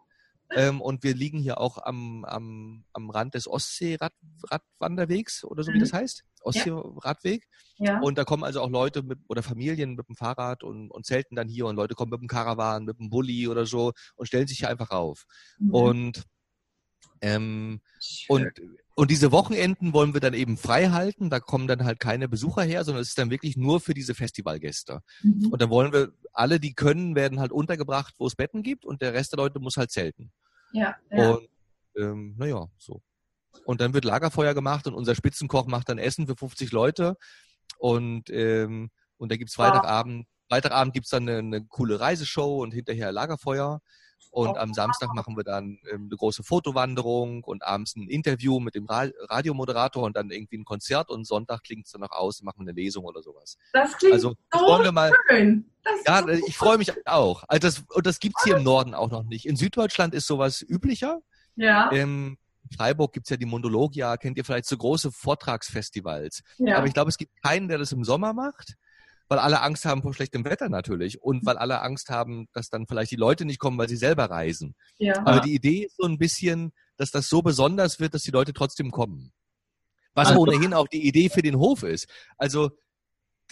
Ähm, und wir liegen hier auch am, am, am Rand des Ostsee-Radwanderwegs oder so, wie das mhm. heißt. Ostsee-Radweg. Ja. Und da kommen also auch Leute mit, oder Familien mit dem Fahrrad und, und zelten dann hier und Leute kommen mit dem Karawan, mit dem Bulli oder so und stellen sich hier einfach auf. Mhm. Und, ähm, und, und diese Wochenenden wollen wir dann eben frei halten. Da kommen dann halt keine Besucher her, sondern es ist dann wirklich nur für diese Festivalgäste. Mhm. Und dann wollen wir, alle, die können, werden halt untergebracht, wo es Betten gibt und der Rest der Leute muss halt zelten. Ja. ja. Und ähm, naja, so. Und dann wird Lagerfeuer gemacht und unser Spitzenkoch macht dann Essen für 50 Leute. Und, ähm, und da gibt's Freitagabend, Freitagabend gibt's dann eine, eine coole Reiseshow und hinterher Lagerfeuer. Und am Samstag machen wir dann ähm, eine große Fotowanderung und abends ein Interview mit dem Ra Radiomoderator und dann irgendwie ein Konzert und Sonntag klingt es dann noch aus, machen wir eine Lesung oder sowas. Das klingt also, so wollen wir mal, schön. ja, so ich freue mich auch. Also das, und das gibt's hier im Norden auch noch nicht. In Süddeutschland ist sowas üblicher. Ja. Ähm, in Freiburg gibt's ja die Monologia, kennt ihr vielleicht so große Vortragsfestivals. Ja. Aber ich glaube, es gibt keinen, der das im Sommer macht weil alle Angst haben vor schlechtem Wetter natürlich und weil alle Angst haben, dass dann vielleicht die Leute nicht kommen, weil sie selber reisen. Ja. Aber die Idee ist so ein bisschen, dass das so besonders wird, dass die Leute trotzdem kommen. Was also, ohnehin auch die Idee für den Hof ist. Also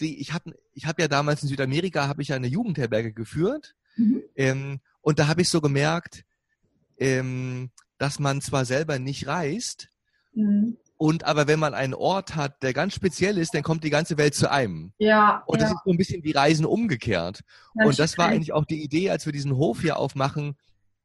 die, ich habe ich hab ja damals in Südamerika habe ich ja eine Jugendherberge geführt mhm. ähm, und da habe ich so gemerkt, ähm, dass man zwar selber nicht reist, mhm. Und aber wenn man einen Ort hat, der ganz speziell ist, dann kommt die ganze Welt zu einem. Ja. Und das ist so ein bisschen wie Reisen umgekehrt. Das und das war eigentlich auch die Idee, als wir diesen Hof hier aufmachen,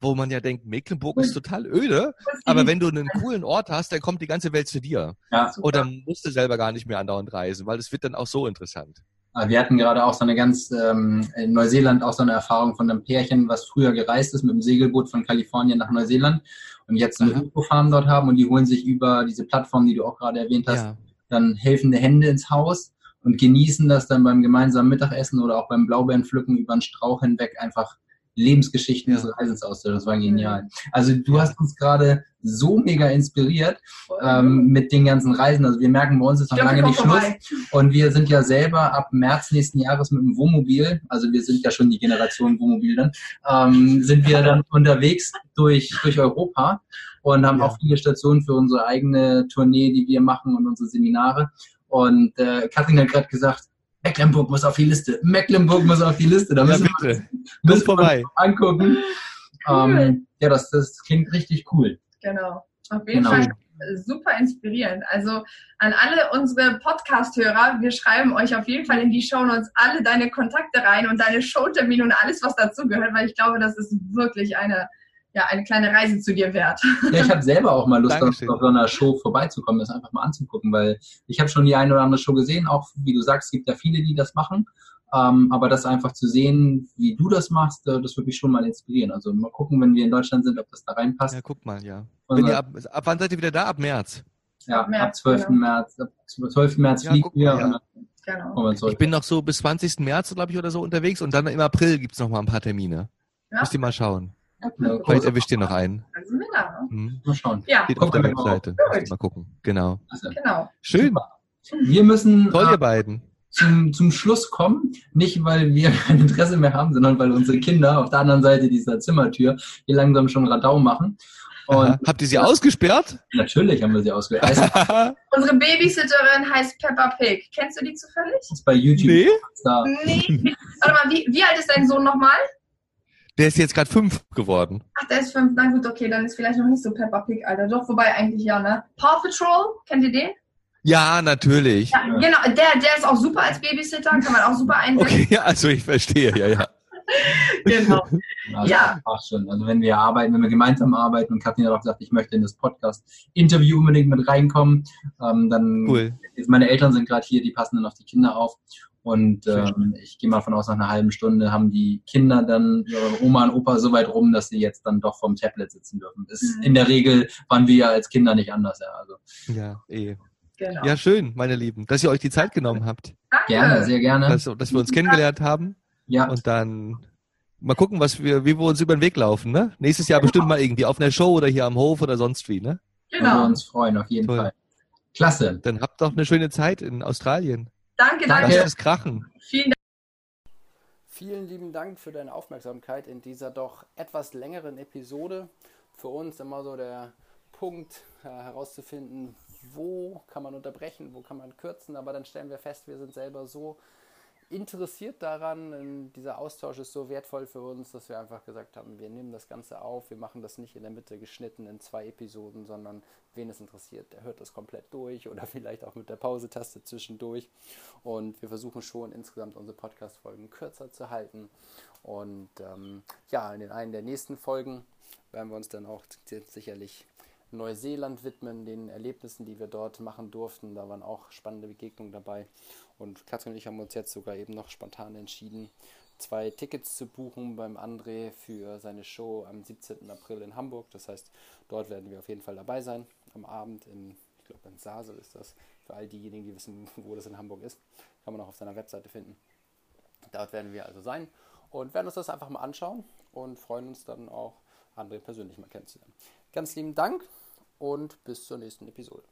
wo man ja denkt, Mecklenburg ist total öde, aber wenn du einen coolen Ort hast, dann kommt die ganze Welt zu dir. Ja. Und dann musst du selber gar nicht mehr andauernd reisen, weil es wird dann auch so interessant. Wir hatten gerade auch so eine ganz, ähm, in Neuseeland auch so eine Erfahrung von einem Pärchen, was früher gereist ist mit dem Segelboot von Kalifornien nach Neuseeland jetzt eine Ökofarm dort haben und die holen sich über diese Plattform, die du auch gerade erwähnt hast, ja. dann helfende Hände ins Haus und genießen das dann beim gemeinsamen Mittagessen oder auch beim Blaubeerenpflücken über einen Strauch hinweg einfach Lebensgeschichten des Reisens austauschen. Das war genial. Also du hast uns gerade so mega inspiriert ähm, mit den ganzen Reisen. Also wir merken, bei uns ist noch lange nicht Schluss. Und wir sind ja selber ab März nächsten Jahres mit dem Wohnmobil, also wir sind ja schon die Generation Wohnmobil dann, ähm, sind wir dann unterwegs durch, durch Europa und haben ja. auch viele Stationen für unsere eigene Tournee, die wir machen und unsere Seminare. Und äh, Katrin hat gerade gesagt, Mecklenburg muss auf die Liste. Mecklenburg muss auf die Liste. Da müssen ja, wir, müssen vorbei. angucken. Cool. Ähm, ja, das, das klingt richtig cool. Genau. Auf jeden genau. Fall super inspirierend. Also an alle unsere Podcast-Hörer, wir schreiben euch auf jeden Fall in die Show Notes alle deine Kontakte rein und deine Showtermine und alles, was dazugehört, weil ich glaube, das ist wirklich eine ja, eine kleine Reise zu dir wert. Ja, ich habe selber auch mal Lust, auf, auf so einer Show vorbeizukommen, das einfach mal anzugucken, weil ich habe schon die eine oder andere Show gesehen, auch wie du sagst, es gibt ja viele, die das machen. Ähm, aber das einfach zu sehen, wie du das machst, äh, das würde mich schon mal inspirieren. Also mal gucken, wenn wir in Deutschland sind, ob das da reinpasst. Ja, guck mal, ja. wenn ihr ab, ab wann seid ihr wieder da? Ab März? Ja, ab, März, ab 12. Genau. März. Ab 12. März ja, fliegen wir. Ja. Genau. Ich bin noch so bis 20. März, glaube ich, oder so unterwegs und dann im April gibt's noch mal ein paar Termine. Ja. Müsst ihr mal schauen. Okay. Vielleicht erwischt ihr noch einen. Dann sind wir da. Hm. Mal schauen. Ja. Steht auf der Webseite. Mal gucken. Genau. genau. Schön. Wir müssen. Toll, ihr beiden. Zum, zum Schluss kommen, nicht weil wir kein Interesse mehr haben, sondern weil unsere Kinder auf der anderen Seite dieser Zimmertür hier langsam schon Radau machen. Und Habt ihr sie ausgesperrt? Natürlich haben wir sie ausgesperrt. Also, Unsere Babysitterin heißt Peppa Pig. Kennst du die zufällig? Das ist bei YouTube. Nee. Nee. Warte mal, wie, wie alt ist dein Sohn nochmal? Der ist jetzt gerade fünf geworden. Ach, der ist fünf. Na gut, okay, dann ist vielleicht noch nicht so Peppa Pig, Alter. Doch, wobei eigentlich ja, ne? Paw Patrol, kennt ihr den? Ja, natürlich. Ja, genau, der, der ist auch super als Babysitter, kann man auch super einsetzen. Okay, also ich verstehe, ja, ja. genau. Also, ja. Schon. Also wenn wir arbeiten, wenn wir gemeinsam arbeiten und Katrin hat auch gesagt, ich möchte in das Podcast-Interview unbedingt mit reinkommen, ähm, dann cool. meine Eltern sind gerade hier, die passen dann auf die Kinder auf. Und ähm, ich gehe mal von aus, nach einer halben Stunde haben die Kinder dann ihre Oma und Opa so weit rum, dass sie jetzt dann doch vom Tablet sitzen dürfen. Ist, mhm. In der Regel waren wir ja als Kinder nicht anders. Ja, also. ja eh. Genau. Ja, schön, meine Lieben, dass ihr euch die Zeit genommen habt. Danke. Gerne, sehr gerne. Dass, dass wir uns kennengelernt haben. Ja. Und dann mal gucken, was wir, wie wir uns über den Weg laufen. Ne? Nächstes Jahr bestimmt mal irgendwie auf einer Show oder hier am Hof oder sonst wie. Ne? Genau. Wir uns freuen, auf jeden Toll. Fall. Klasse. Dann habt doch eine schöne Zeit in Australien. Danke, danke. Lass es krachen. Vielen Dank. Vielen lieben Dank für deine Aufmerksamkeit in dieser doch etwas längeren Episode. Für uns immer so der Punkt äh, herauszufinden, wo kann man unterbrechen, wo kann man kürzen, aber dann stellen wir fest, wir sind selber so interessiert daran. Dieser Austausch ist so wertvoll für uns, dass wir einfach gesagt haben, wir nehmen das Ganze auf, wir machen das nicht in der Mitte geschnitten in zwei Episoden, sondern wen es interessiert, der hört das komplett durch oder vielleicht auch mit der Pause-Taste zwischendurch. Und wir versuchen schon insgesamt unsere Podcast-Folgen kürzer zu halten. Und ähm, ja, in den einen der nächsten Folgen werden wir uns dann auch sicherlich Neuseeland widmen, den Erlebnissen, die wir dort machen durften. Da waren auch spannende Begegnungen dabei. Und Katrin und ich haben uns jetzt sogar eben noch spontan entschieden, zwei Tickets zu buchen beim André für seine Show am 17. April in Hamburg. Das heißt, dort werden wir auf jeden Fall dabei sein. Am Abend in, ich glaube, in Sasel ist das. Für all diejenigen, die wissen, wo das in Hamburg ist, kann man auch auf seiner Webseite finden. Dort werden wir also sein und werden uns das einfach mal anschauen und freuen uns dann auch, André persönlich mal kennenzulernen. Ganz lieben Dank und bis zur nächsten Episode.